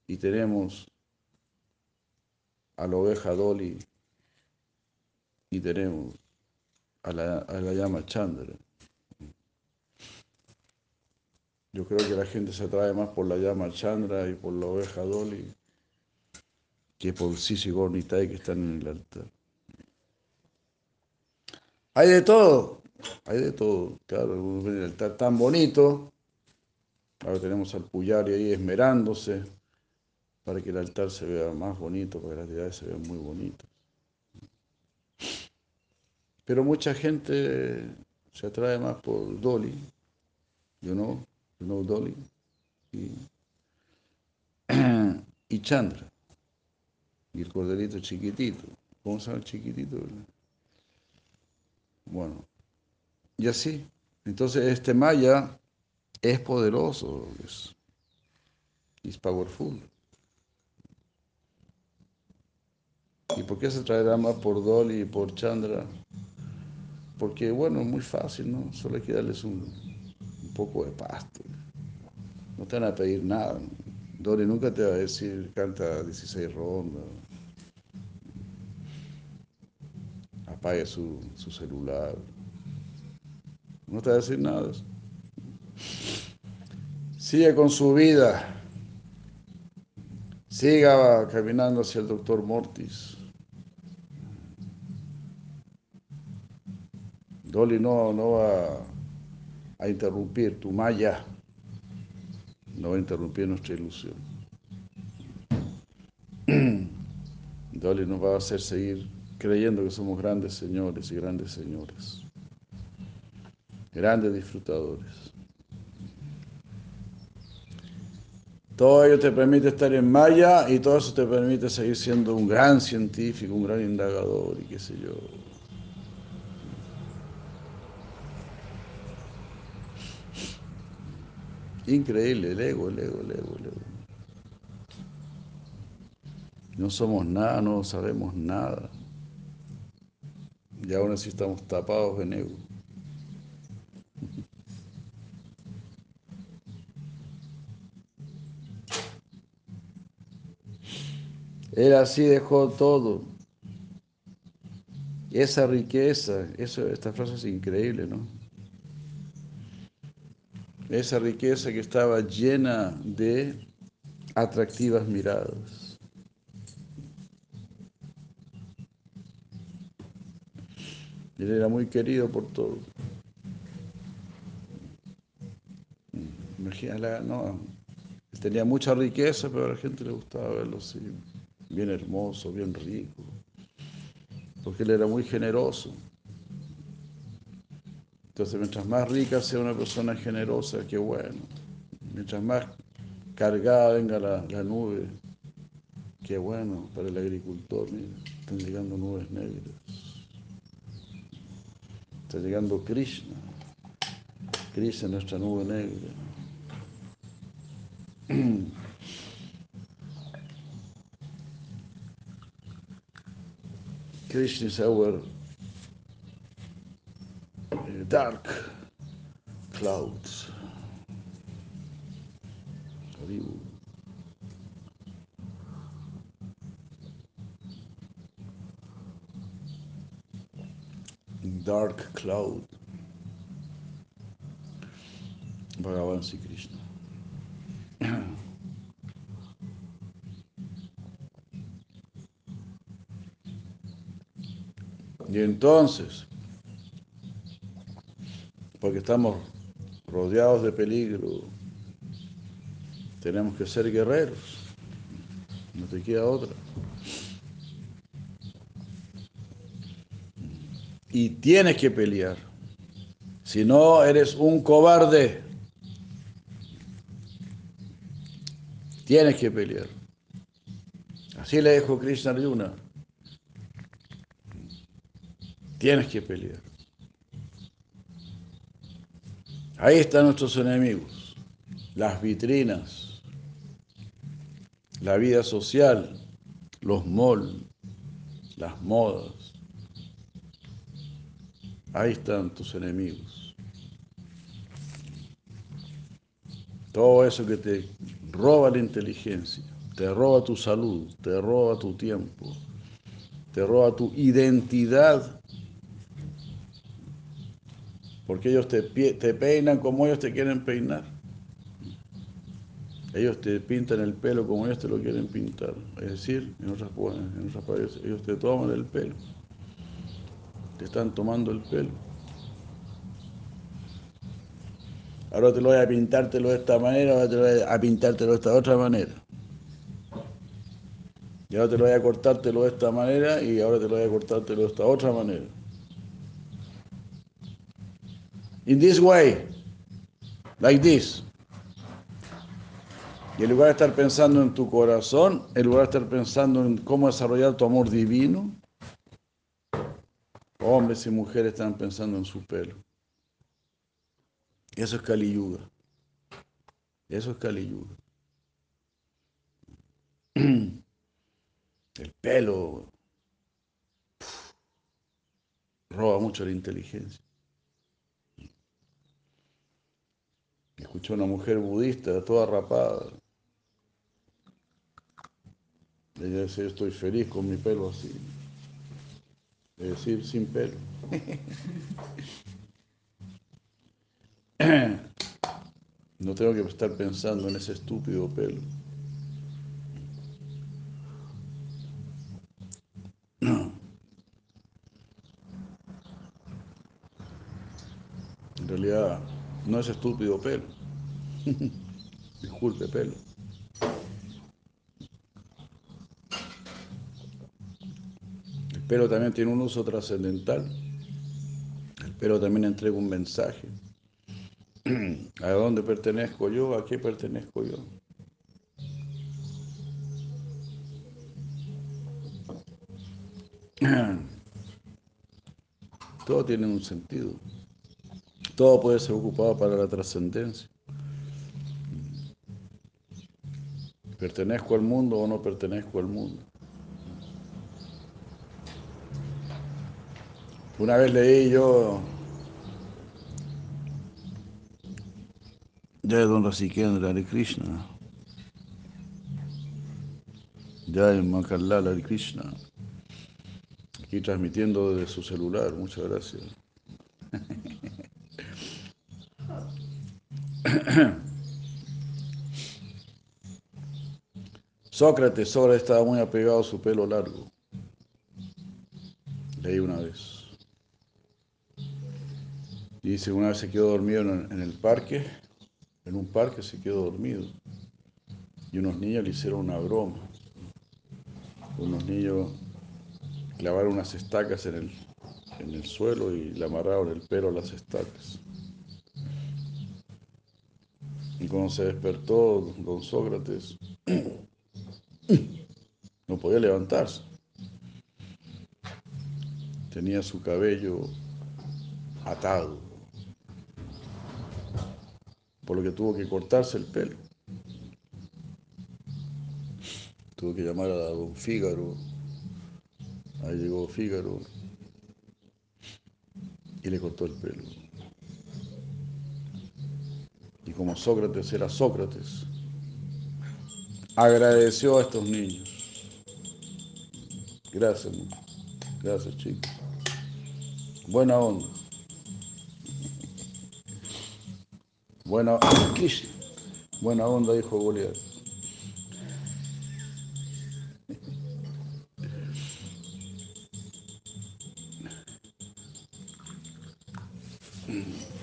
y tenemos a la oveja Dolly, y tenemos a la, a la llama Chandra. Yo creo que la gente se atrae más por la llama Chandra y por la oveja Dolly que por Sisi Gornitai que están en el altar. Hay de todo, hay de todo. Claro, el altar tan bonito Ahora tenemos al Puyari ahí esmerándose para que el altar se vea más bonito, para que las deidades se vean muy bonitas. Pero mucha gente se atrae más por Dolly, know, you know Dolly, y, y Chandra, y el corderito chiquitito. ¿Cómo se llama chiquitito? Bueno, y así. Entonces este Maya es poderoso, es is powerful. ¿Y por qué se traerá más por Dolly y por Chandra? Porque, bueno, es muy fácil, ¿no? Solo hay que darles un, poco de pasto. No te van a pedir nada. Dolly nunca te va a decir, canta 16 rondas. Apague su, su celular. No te va a decir nada. Sigue con su vida. Siga caminando hacia el doctor Mortis. Dolly no, no va a interrumpir tu malla, no va a interrumpir nuestra ilusión. Dolly nos va a hacer seguir creyendo que somos grandes señores y grandes señores, grandes disfrutadores. Todo ello te permite estar en Maya y todo eso te permite seguir siendo un gran científico, un gran indagador y qué sé yo. Increíble, el ego, el ego, el ego, el ego. No somos nada, no sabemos nada. Y aún así estamos tapados en ego. Él así dejó todo. Esa riqueza, eso, esta frase es increíble, ¿no? Esa riqueza que estaba llena de atractivas miradas. Él era muy querido por todos. No, tenía mucha riqueza, pero a la gente le gustaba verlo así bien hermoso, bien rico, porque él era muy generoso. Entonces, mientras más rica sea una persona generosa, qué bueno. Mientras más cargada venga la, nube, qué bueno para el agricultor. Mira, están llegando nubes negras. Está llegando Krishna. Krishna, nuestra nube negra. Krishna is our uh, dark clouds. Dark cloud. Bhagavan Sri Krishna. Y entonces, porque estamos rodeados de peligro, tenemos que ser guerreros, no te queda otra. Y tienes que pelear, si no eres un cobarde, tienes que pelear. Así le dijo Krishna Arjuna. Tienes que pelear. Ahí están nuestros enemigos, las vitrinas, la vida social, los malls, las modas. Ahí están tus enemigos. Todo eso que te roba la inteligencia, te roba tu salud, te roba tu tiempo, te roba tu identidad porque ellos te, peinan como ellos te quieren peinar. Ellos te pintan el pelo como ellos te lo quieren pintar. Es decir, en otras, en palabras, ellos te toman el pelo. Te están tomando el pelo. Ahora te lo voy a pintártelo de esta manera, ahora te lo voy a pintártelo de esta otra manera. Y ahora te lo voy a cortártelo de esta manera y ahora te lo voy a cortártelo de esta otra manera. In this way, like this. Y en lugar de estar pensando en tu corazón, en lugar de estar pensando en cómo desarrollar tu amor divino, hombres y mujeres están pensando en su pelo. Eso es Kali Yuga. Eso es Kali Yuga. El pelo roba mucho la inteligencia. Escuché a una mujer budista, toda rapada. Ella decía, estoy feliz con mi pelo así. Es decir, sin pelo. No tengo que estar pensando en ese estúpido pelo. En realidad, no es estúpido pelo. Disculpe, pelo. El pelo también tiene un uso trascendental. El pelo también entrega un mensaje. ¿A dónde pertenezco yo? ¿A qué pertenezco yo? Todo tiene un sentido. Todo puede ser ocupado para la trascendencia. ¿Pertenezco al mundo o no pertenezco al mundo? Una vez leí yo de Don Rasikendra de Krishna, ya en Makalala de Krishna, aquí transmitiendo desde su celular, muchas gracias. Sócrates, Sócrates estaba muy apegado a su pelo largo. Leí una vez. Dice, una vez se quedó dormido en en el parque, en un parque se quedó dormido. Y unos niños le hicieron una broma. Unos niños clavaron unas estacas en el, en el suelo y le amarraron el pelo a las estacas. Y cuando se despertó don Sócrates, no podía levantarse. Tenía su cabello atado, por lo que tuvo que cortarse el pelo. Tuvo que llamar a don Fígaro. Ahí llegó Fígaro y le cortó el pelo. Como Sócrates era Sócrates, agradeció a estos niños. Gracias, gracias chicos. Buena onda. Buena, Krishna. Buena onda, dijo Goliat. Hare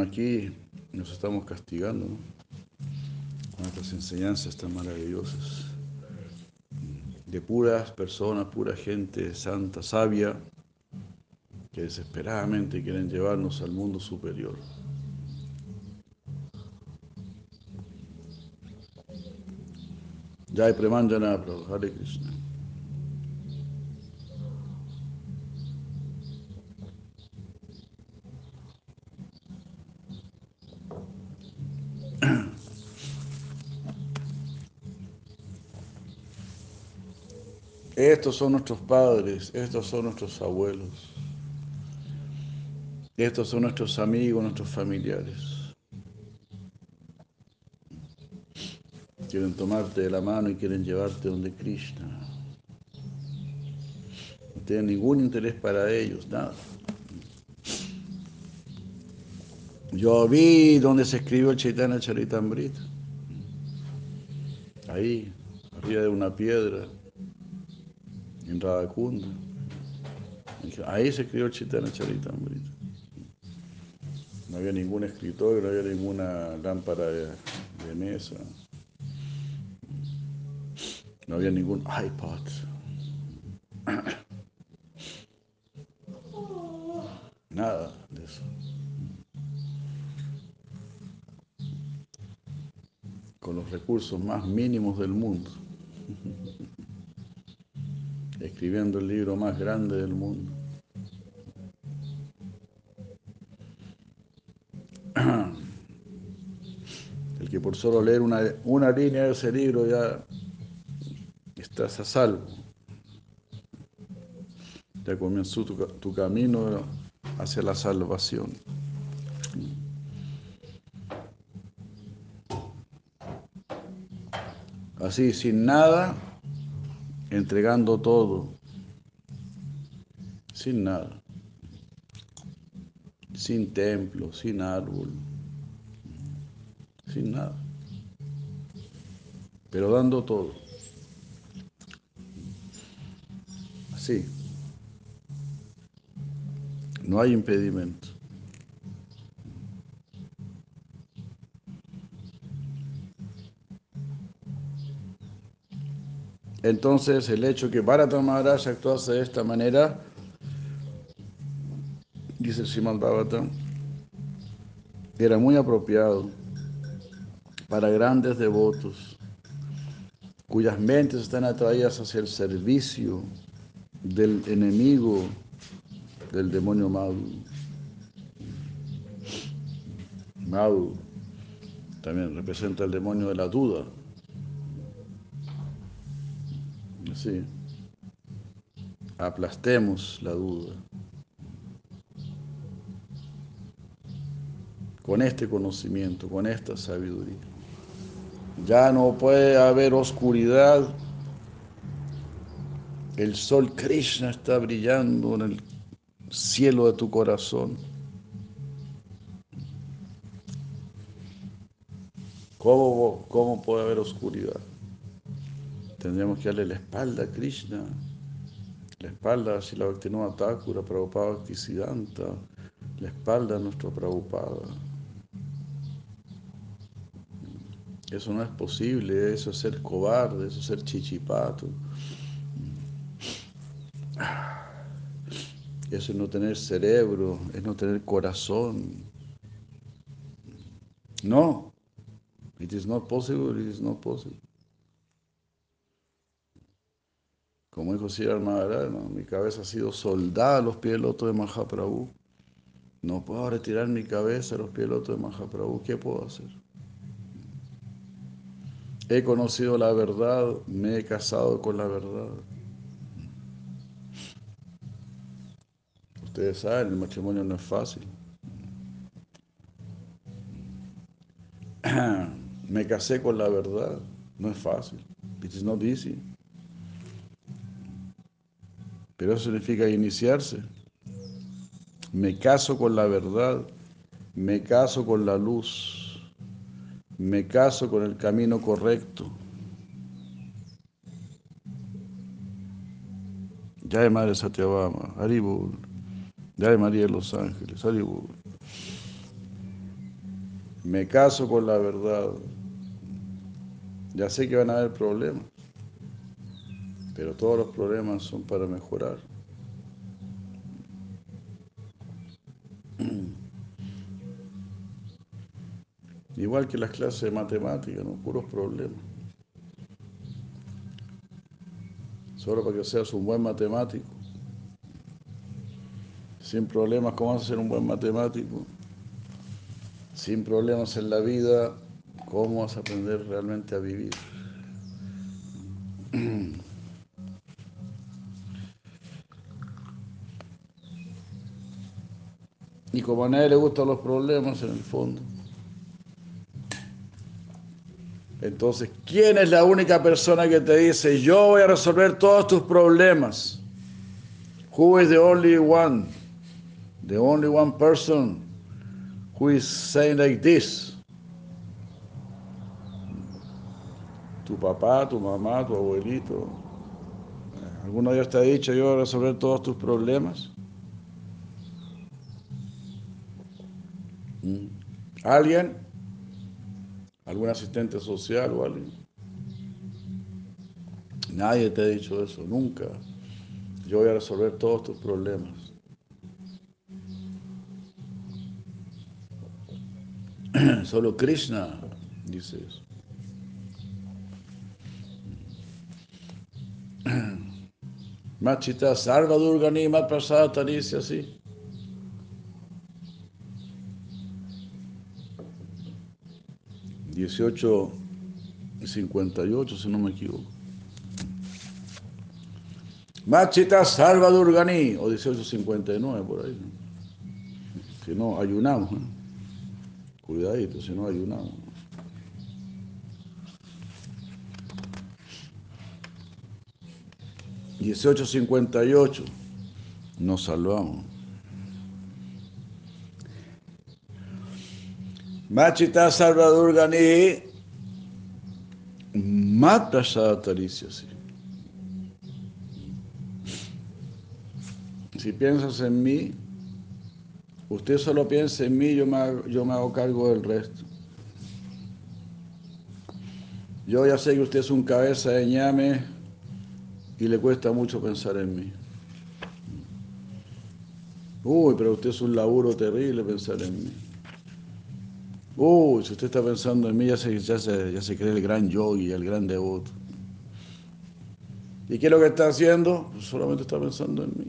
Aquí nos estamos castigando, ¿no? Nuestras enseñanzas tan maravillosas. De puras personas, pura gente santa, sabia, que desesperadamente quieren llevarnos al mundo superior. Jai Premanjana Hare Krishna. Estos son nuestros padres, estos son nuestros abuelos, estos son nuestros amigos, nuestros familiares. Quieren tomarte de la mano y quieren llevarte donde Krishna. No tienen ningún interés para ellos, nada. Yo vi donde se escribió el Chaitanya Charitamrita. Ahí, arriba de una piedra, Ahí se escribió el Chaitanya Charitamrita. No había ningún escritorio, no había ninguna lámpara de, de mesa. No había ningún iPod. Nada de eso. Con los recursos más mínimos del mundo. Escribiendo el libro más grande del mundo. El que por solo leer una, una línea de ese libro ya estás a salvo. Ya comenzó tu, tu camino hacia la salvación. Así, sin nada, entregando todo. Sin nada. Sin templo, sin árbol. Sin nada. Pero dando todo. Sí. No hay impedimento. Entonces, el hecho que Bharata Maharaj actuase de esta manera, dice Simon Bhavata, era muy apropiado para grandes devotos cuyas mentes están atraídas hacia el servicio del enemigo del demonio Madhu. Madhu también representa el demonio de la duda. Así. Aplastemos la duda. Con este conocimiento, con esta sabiduría. Ya no puede haber oscuridad. El sol Krishna está brillando en el cielo de tu corazón. ¿Cómo, cómo puede haber oscuridad? Tendríamos que darle la espalda a Krishna, la espalda a Sila Bhaktivinoda Thakura, Prabhupada Bhaktisiddhanta, la espalda a nuestro Prabhupada. Eso no es posible, eso es ser cobarde, eso es ser chichipato. Eso es no tener cerebro, es no tener corazón. No, it is not possible, it is not possible. Como dijo Sri Maharaj, mi cabeza ha sido soldada a los pies del loto de Mahaprabhu. No puedo retirar mi cabeza a los pies del loto de Mahaprabhu. ¿Qué puedo hacer? He conocido la verdad, me he casado con la verdad. Ustedes saben, el matrimonio no es fácil. Me casé con la verdad, no es fácil. It is not easy. Pero eso significa iniciarse. Me caso con la verdad, me caso con la luz, me caso con el camino correcto. Ya de Madre Satyabama. Ya de María de los Ángeles, Haribul. Me caso con la verdad. Ya sé que van a haber problemas, pero todos los problemas son para mejorar. Igual que las clases de matemáticas, ¿no? Puros problemas. Solo para que seas un buen matemático. Sin problemas, ¿cómo vas a ser un buen matemático? Sin problemas en la vida, ¿cómo vas a aprender realmente a vivir? Como a nadie le gustan los problemas, en el fondo. Entonces, ¿quién es la única persona que te dice, yo voy a resolver todos tus problemas? Who is the only one? The only one person who is saying like this? Tu papá, tu mamá, tu abuelito. ¿Alguno de ellos te ha dicho, yo voy a resolver todos tus problemas? ¿Alguien? ¿Algún asistente social o alguien? Nadie te ha dicho eso, nunca. Yo voy a resolver todos tus problemas. Solo Krishna dice eso. Machita Sarva Durgani Mat Prasada dice así. Dieciocho cincuenta y ocho, si no me equivoco. Machita Salva Durgani, o 1859 por ahí. Si no, ayunamos. Cuidadito, si no ayunamos. Dieciocho cincuenta y ocho, nos salvamos. Machita Salvadurgani mata Sataricia. Si piensas en mí, usted solo piensa en mí, yo me, hago, yo me hago cargo del resto. Yo ya sé que usted es un cabeza de ñame y le cuesta mucho pensar en mí. Uy, pero usted es un laburo terrible pensar en mí. Uy, si usted está pensando en mí, ya se, ya se, ya se cree el gran yogi, el gran devoto. ¿Y qué es lo que está haciendo? Pues solamente está pensando en mí.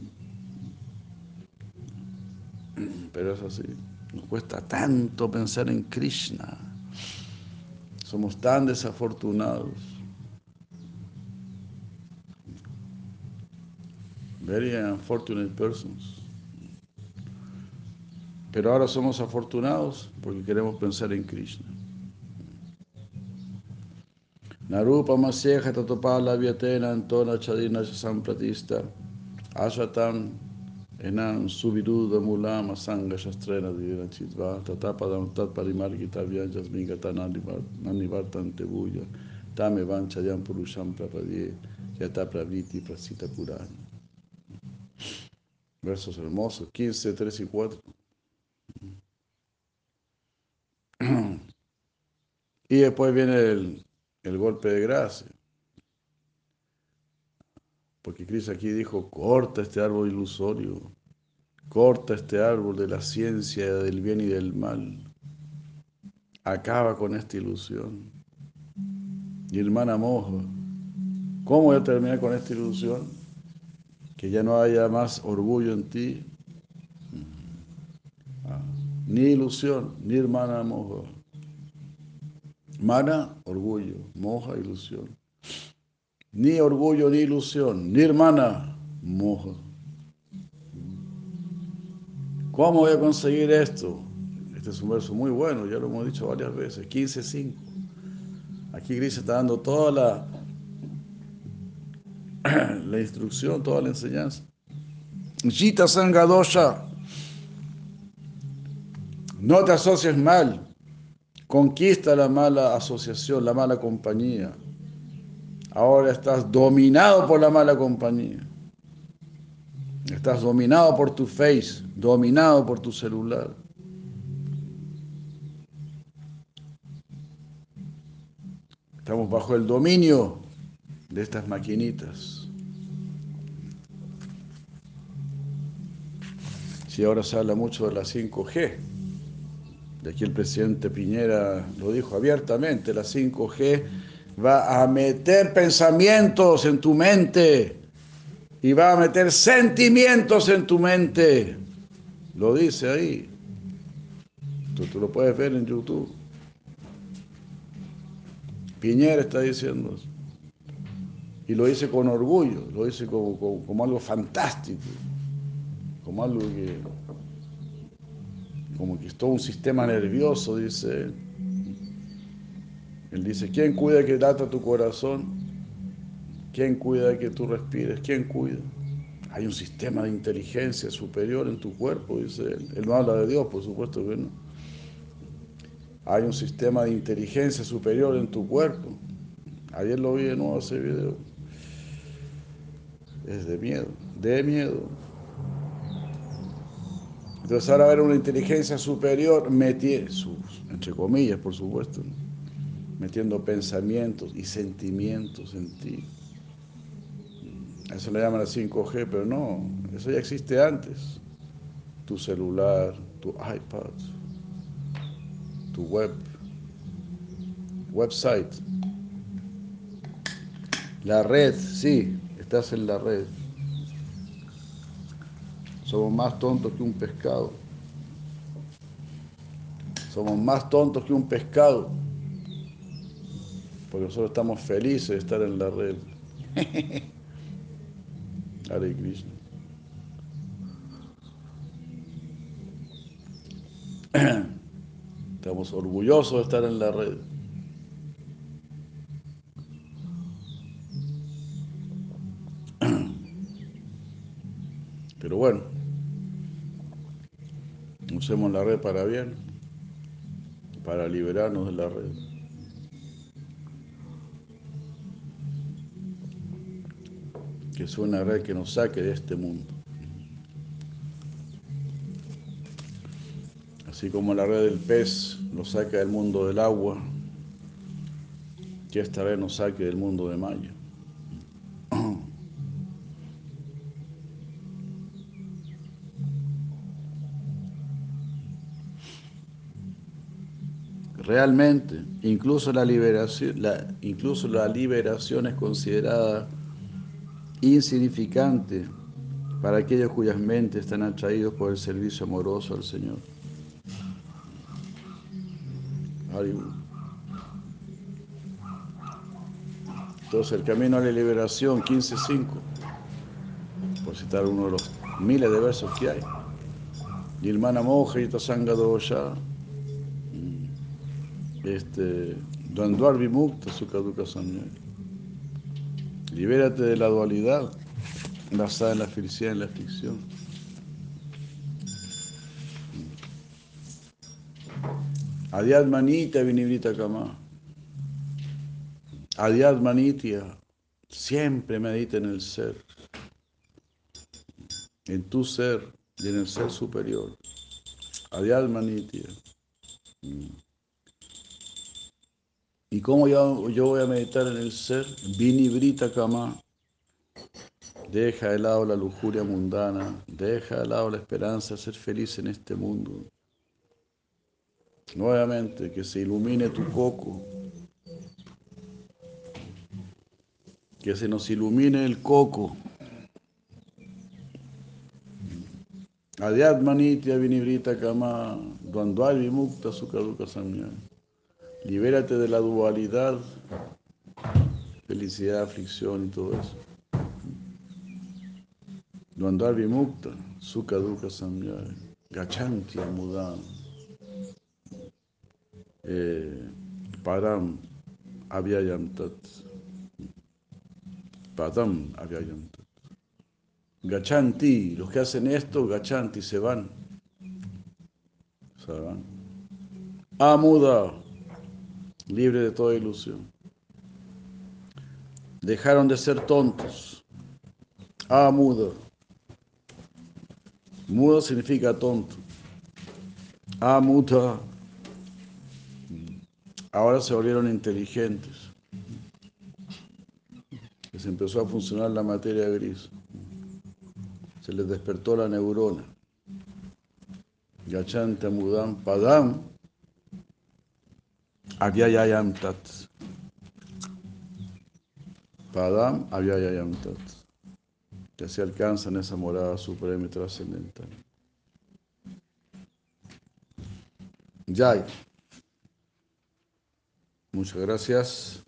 Pero es así. Nos cuesta tanto pensar en Krishna. Somos tan desafortunados. Very unfortunate persons. Pero ahora somos afortunados porque queremos pensar en Krishna. Narupa Masyeja Tatopala Vyatena Antona Chadina Sampratista Ashatam Enan Subiruda Mulama Sanga Shastrena Divina Chitva Tatapadam Tat Parimargita Vyanjas Mingata Nanivartan Tebuya Tame Vanchayam Purusham Prapadye Yata Praviti Prasita Purana Versos hermosos, 15, 3 y 4. Y después viene el, el golpe de gracia. Porque Cristo aquí dijo, corta este árbol ilusorio, corta este árbol de la ciencia del bien y del mal, acaba con esta ilusión. Y hermana moja, ¿cómo voy a terminar con esta ilusión? Que ya no haya más orgullo en ti, ni ilusión, ni hermana moja. Mana, orgullo, moja, ilusión. Ni orgullo ni ilusión, ni hermana, moja. ¿Cómo voy a conseguir esto? Este es un verso muy bueno, ya lo hemos dicho varias veces, 15.5. Aquí Gris está dando toda la, la instrucción, toda la enseñanza. Sangadosha, no te asocies mal, Conquista la mala asociación, la mala compañía. Ahora estás dominado por la mala compañía. Estás dominado por tu face, dominado por tu celular. Estamos bajo el dominio de estas maquinitas. Si ahora se habla mucho de la 5G, de aquí el presidente Piñera lo dijo abiertamente, la 5G va a meter pensamientos en tu mente y va a meter sentimientos en tu mente. Lo dice ahí. Tú, tú lo puedes ver en YouTube. Piñera está diciendo eso. Y lo dice con orgullo, lo dice como, como, como algo fantástico, como algo que como que es todo un sistema nervioso, dice él. Él dice, ¿quién cuida que lata tu corazón? ¿Quién cuida que tú respires? ¿Quién cuida? Hay un sistema de inteligencia superior en tu cuerpo, dice él. Él no habla de Dios, por supuesto que no. Hay un sistema de inteligencia superior en tu cuerpo. Ayer lo vi de nuevo ese video. Es de miedo, de miedo. Entonces ahora ver una inteligencia superior, metiendo, entre comillas, por supuesto, metiendo pensamientos y sentimientos en ti. Eso le llaman la 5G, pero no, eso ya existe antes. Tu celular, tu iPad, tu web, website, la red, sí, estás en la red. Somos más tontos que un pescado. Somos más tontos que un pescado. Porque nosotros estamos felices de estar en la red. Hare Krishna. Estamos orgullosos de estar en la red. Pero bueno, usemos la red para bien, para liberarnos de la red. Que es una red que nos saque de este mundo. Así como la red del pez nos saca del mundo del agua, que esta red nos saque del mundo de Maya. Realmente, incluso la liberación, incluso la liberación es considerada insignificante para aquellos cuyas mentes están atraídos por el servicio amoroso al Señor. Entonces el camino a la liberación 15.5, por citar uno de los miles de versos que hay. Nirmana Moja y Tasanga Dosha este, Dvandvar Vimukta Sukaduka Samyaya. Libérate de la dualidad basada en la felicidad y en la aflicción. Adhyatmanitya Vinivrita Kama. Adhyatmanitya, siempre medita en el ser, en tu ser y en el ser superior. Adhyatmanitya. ¿Y cómo yo, yo voy a meditar en el ser? Vinivrita Kama. Deja de lado la lujuria mundana, deja de lado la esperanza de ser feliz en este mundo. Nuevamente, que se ilumine tu coco, que se nos ilumine el coco. Adhyatmanitya vinibrita kama dvandvar vimukta sukaduka samya. Libérate de la dualidad, felicidad, aflicción y todo eso. Dvandvar vimukta sukaduka samya. Gachanti amudam. Eh, param avyayam tat. Padam avyayam tat. Gachanti, los que hacen esto, Gachanti, se van. Se van. Amuda, libre de toda ilusión. Dejaron de ser tontos. Amuda. Muda significa tonto. Amuda. Ahora se volvieron inteligentes. Les empezó a funcionar la materia gris se les despertó la neurona. Gachanta mudam padam avyayayam tat. Padam avyayayam tat. Que se alcanzan esa morada suprema y trascendental. Yay. Muchas gracias.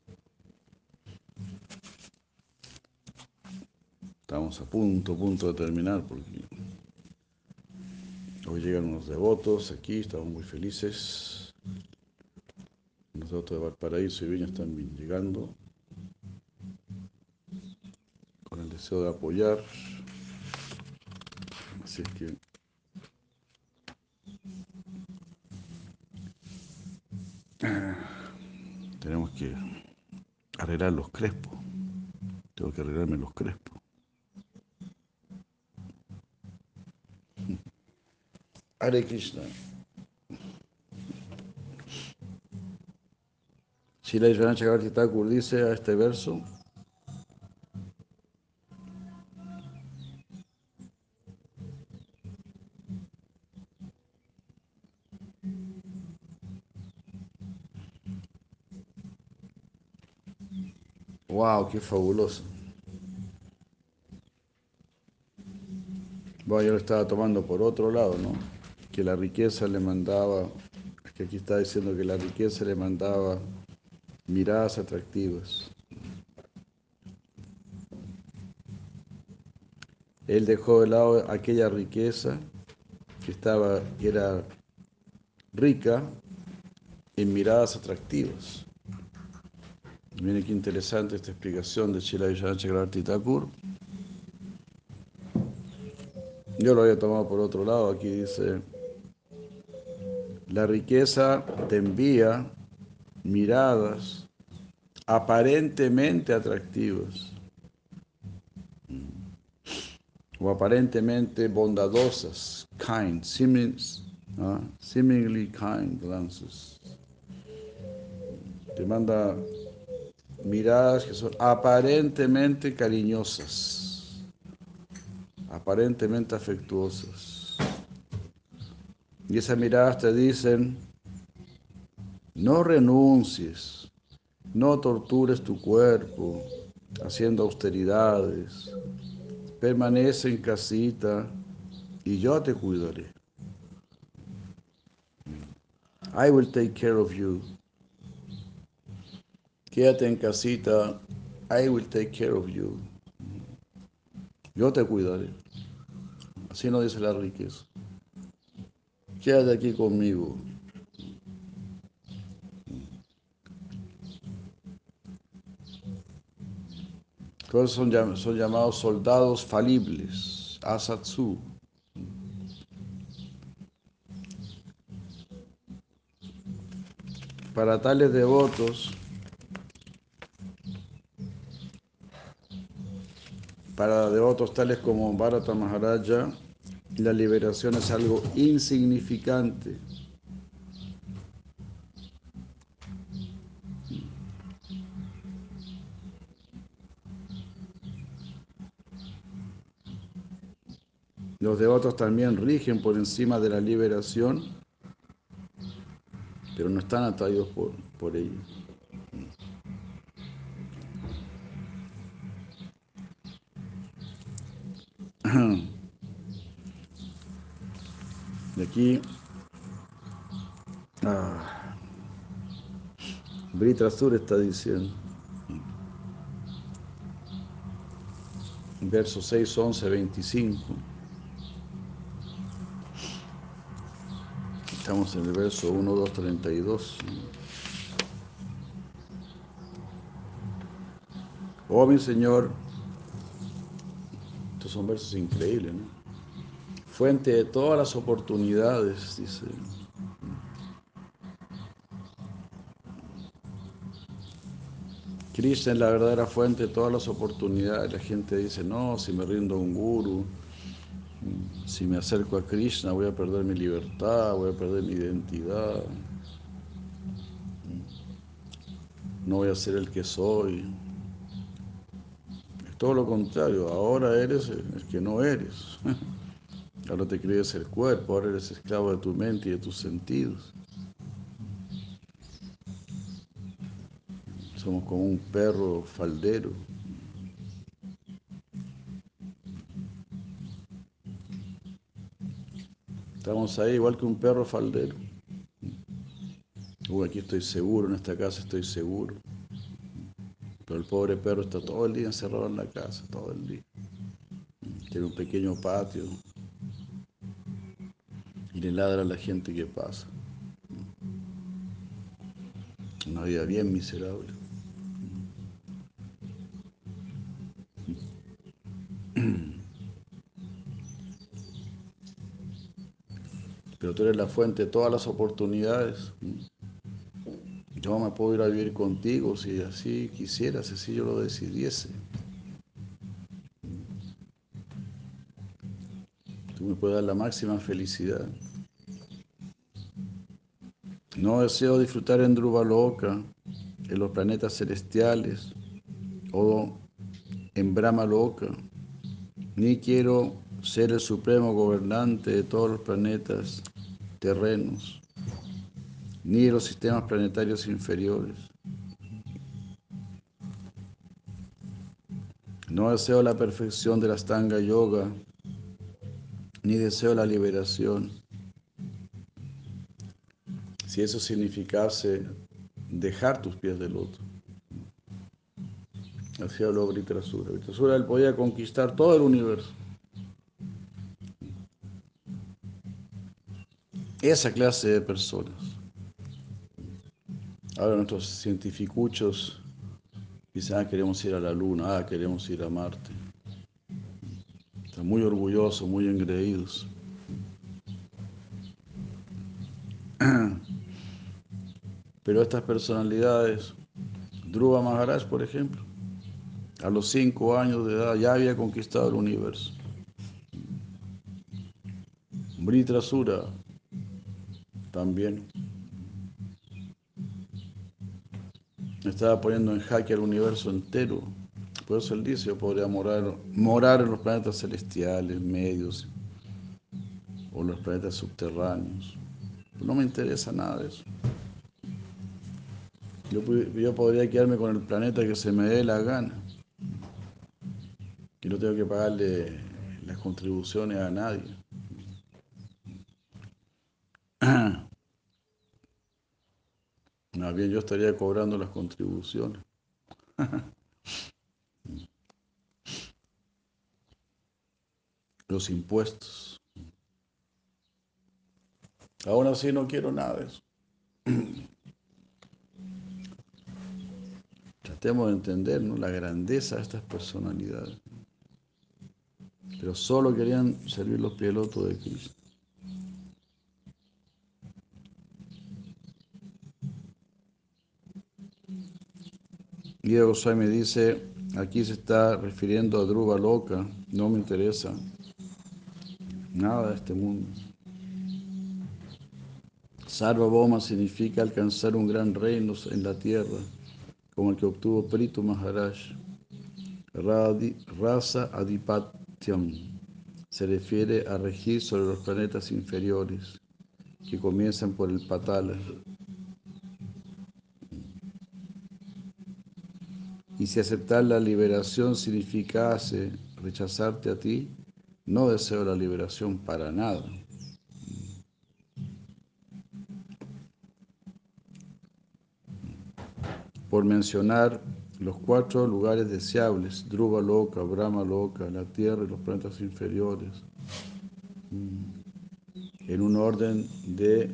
Estamos a punto, punto de terminar porque hoy llegan unos devotos aquí, estamos muy felices. Los devotos de Valparaíso y Viña están llegando con el deseo de apoyar. Así es que tenemos que arreglar los crespos. Tengo que arreglarme los crespos. Hare Krishna. Shila Ishvara Chakravarti Thakur dice a este verso. Wow, qué fabuloso. Bueno, yo lo estaba tomando por otro lado, ¿no? Que la riqueza le mandaba, es que aquí está diciendo que la riqueza le mandaba miradas atractivas. Él dejó de lado aquella riqueza que estaba, que era rica en miradas atractivas. Miren qué interesante esta explicación de Shila Chakravarti Thakur. Yo lo había tomado por otro lado, aquí dice, la riqueza te envía miradas aparentemente atractivas o aparentemente bondadosas, kind, seemingly kind glances. Te manda miradas que son aparentemente cariñosas aparentemente afectuosas. Y esas miradas te dicen, no renuncies, no tortures tu cuerpo haciendo austeridades, permanece en casita y yo te cuidaré. I will take care of you. Quédate en casita, I will take care of you. Yo te cuidaré. Así no dice la riqueza. Quédate aquí conmigo. Son llamados soldados falibles, asatsu. Para tales devotos, para devotos tales como Bharata Maharaja, la liberación es algo insignificante. Los devotos también rigen por encima de la liberación, pero no están atraídos por, por ello. De aquí, ah, Britra Sur está diciendo, verso 6, 11, 25. Estamos en el verso 1, 2, 32. Oh mi Señor, estos son versos increíbles, ¿no? Fuente de todas las oportunidades, dice. Krishna es la verdadera fuente de todas las oportunidades. La gente dice, no, si me rindo a un guru, si me acerco a Krishna voy a perder mi libertad, voy a perder mi identidad, no voy a ser el que soy. Es todo lo contrario, ahora eres el que no eres. Ahora te crees el cuerpo, ahora eres esclavo de tu mente y de tus sentidos. Somos como un perro faldero. Estamos ahí igual que un perro faldero. Uy, aquí estoy seguro, en esta casa estoy seguro. Pero el pobre perro está todo el día encerrado en la casa, todo el día. Tiene un pequeño patio y le ladra a la gente que pasa. Una vida bien miserable. Pero tú eres la fuente de todas las oportunidades. Yo me puedo ir a vivir contigo si así quisieras, si así yo lo decidiese. Tú me puedes dar la máxima felicidad. No deseo disfrutar en Loka, en los planetas celestiales o en Brahma Loka, ni quiero ser el supremo gobernante de todos los planetas terrenos, ni de los sistemas planetarios inferiores. No deseo la perfección de la Stanga Yoga, ni deseo la liberación. Si eso significase dejar tus pies del otro. Así habló Britrasura. Britrasura él podía conquistar todo el universo. Esa clase de personas. Ahora nuestros cientificuchos dicen, ah, queremos ir a la luna, ah, queremos ir a Marte. Están muy orgullosos, muy engreídos. Pero estas personalidades, Dhruva Maharaj, por ejemplo, a los cinco años de edad ya había conquistado el universo. Britrasura también estaba poniendo en jaque el universo entero. Por eso él dice, yo podría morar, morar en los planetas celestiales, medios, o los planetas subterráneos. No me interesa nada eso. Yo, yo podría quedarme con el planeta que se me dé la gana. Y no tengo que pagarle las contribuciones a nadie. Más bien yo estaría cobrando las contribuciones. Los impuestos. Aún así no quiero nada de eso. tratemos de entender ¿no? la grandeza de estas personalidades. Pero solo querían servir los pilotos de Krishna. Guido Goswami me dice, aquí se está refiriendo a Druva Loca, no me interesa nada de este mundo. Sarvabhauma significa alcanzar un gran reino en la tierra, como el que obtuvo Pritu Maharaj. Rasa Adipatyam se refiere a regir sobre los planetas inferiores, que comienzan por el Patala. Y si aceptar la liberación significase rechazarte a ti, no deseo la liberación para nada. Por mencionar los cuatro lugares deseables, Dhruva Loka, Brahma Loka, la Tierra y los planetas inferiores, mm, en un orden de,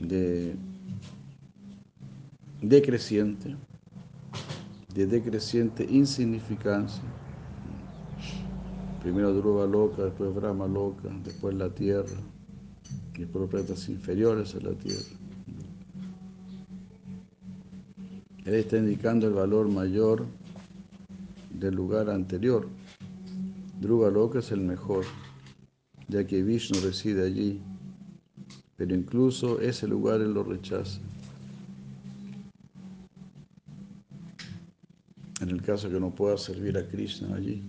de decreciente, de decreciente insignificancia. Primero Dhruva Loka, después Brahma Loka, después la Tierra, y después inferiores a la Tierra. Él está indicando el valor mayor del lugar anterior. Dhruva Loka es el mejor, ya que Vishnu reside allí, pero incluso ese lugar él lo rechaza. En el caso que no pueda servir a Krishna allí.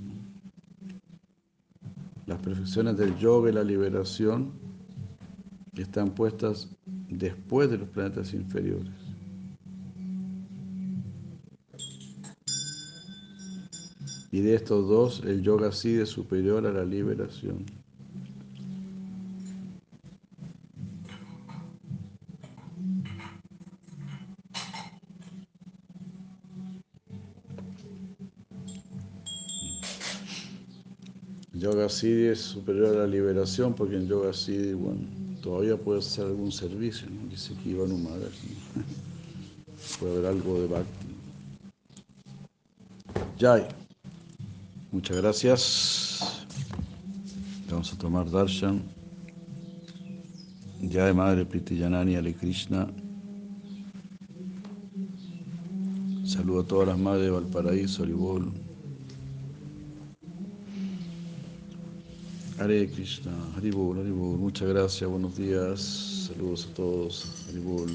Las perfecciones del yoga y la liberación están puestas después de los planetas inferiores. Y de estos dos, el yoga sigue superior a la liberación. Yoga Siddhi es superior a la liberación porque en Yoga Siddhi, bueno, todavía puede hacer algún servicio, ¿no? Dice que iba a. Puede haber algo de Bhakti. Jai. Muchas gracias. Vamos a tomar darshan. Jai Madre Pritiyanani Ale Krishna. Saludo a todas las madres de Valparaíso, Aribol. Hare Krishna, Haribol, Haribol. Muchas gracias, buenos días. Saludos a todos, Haribol.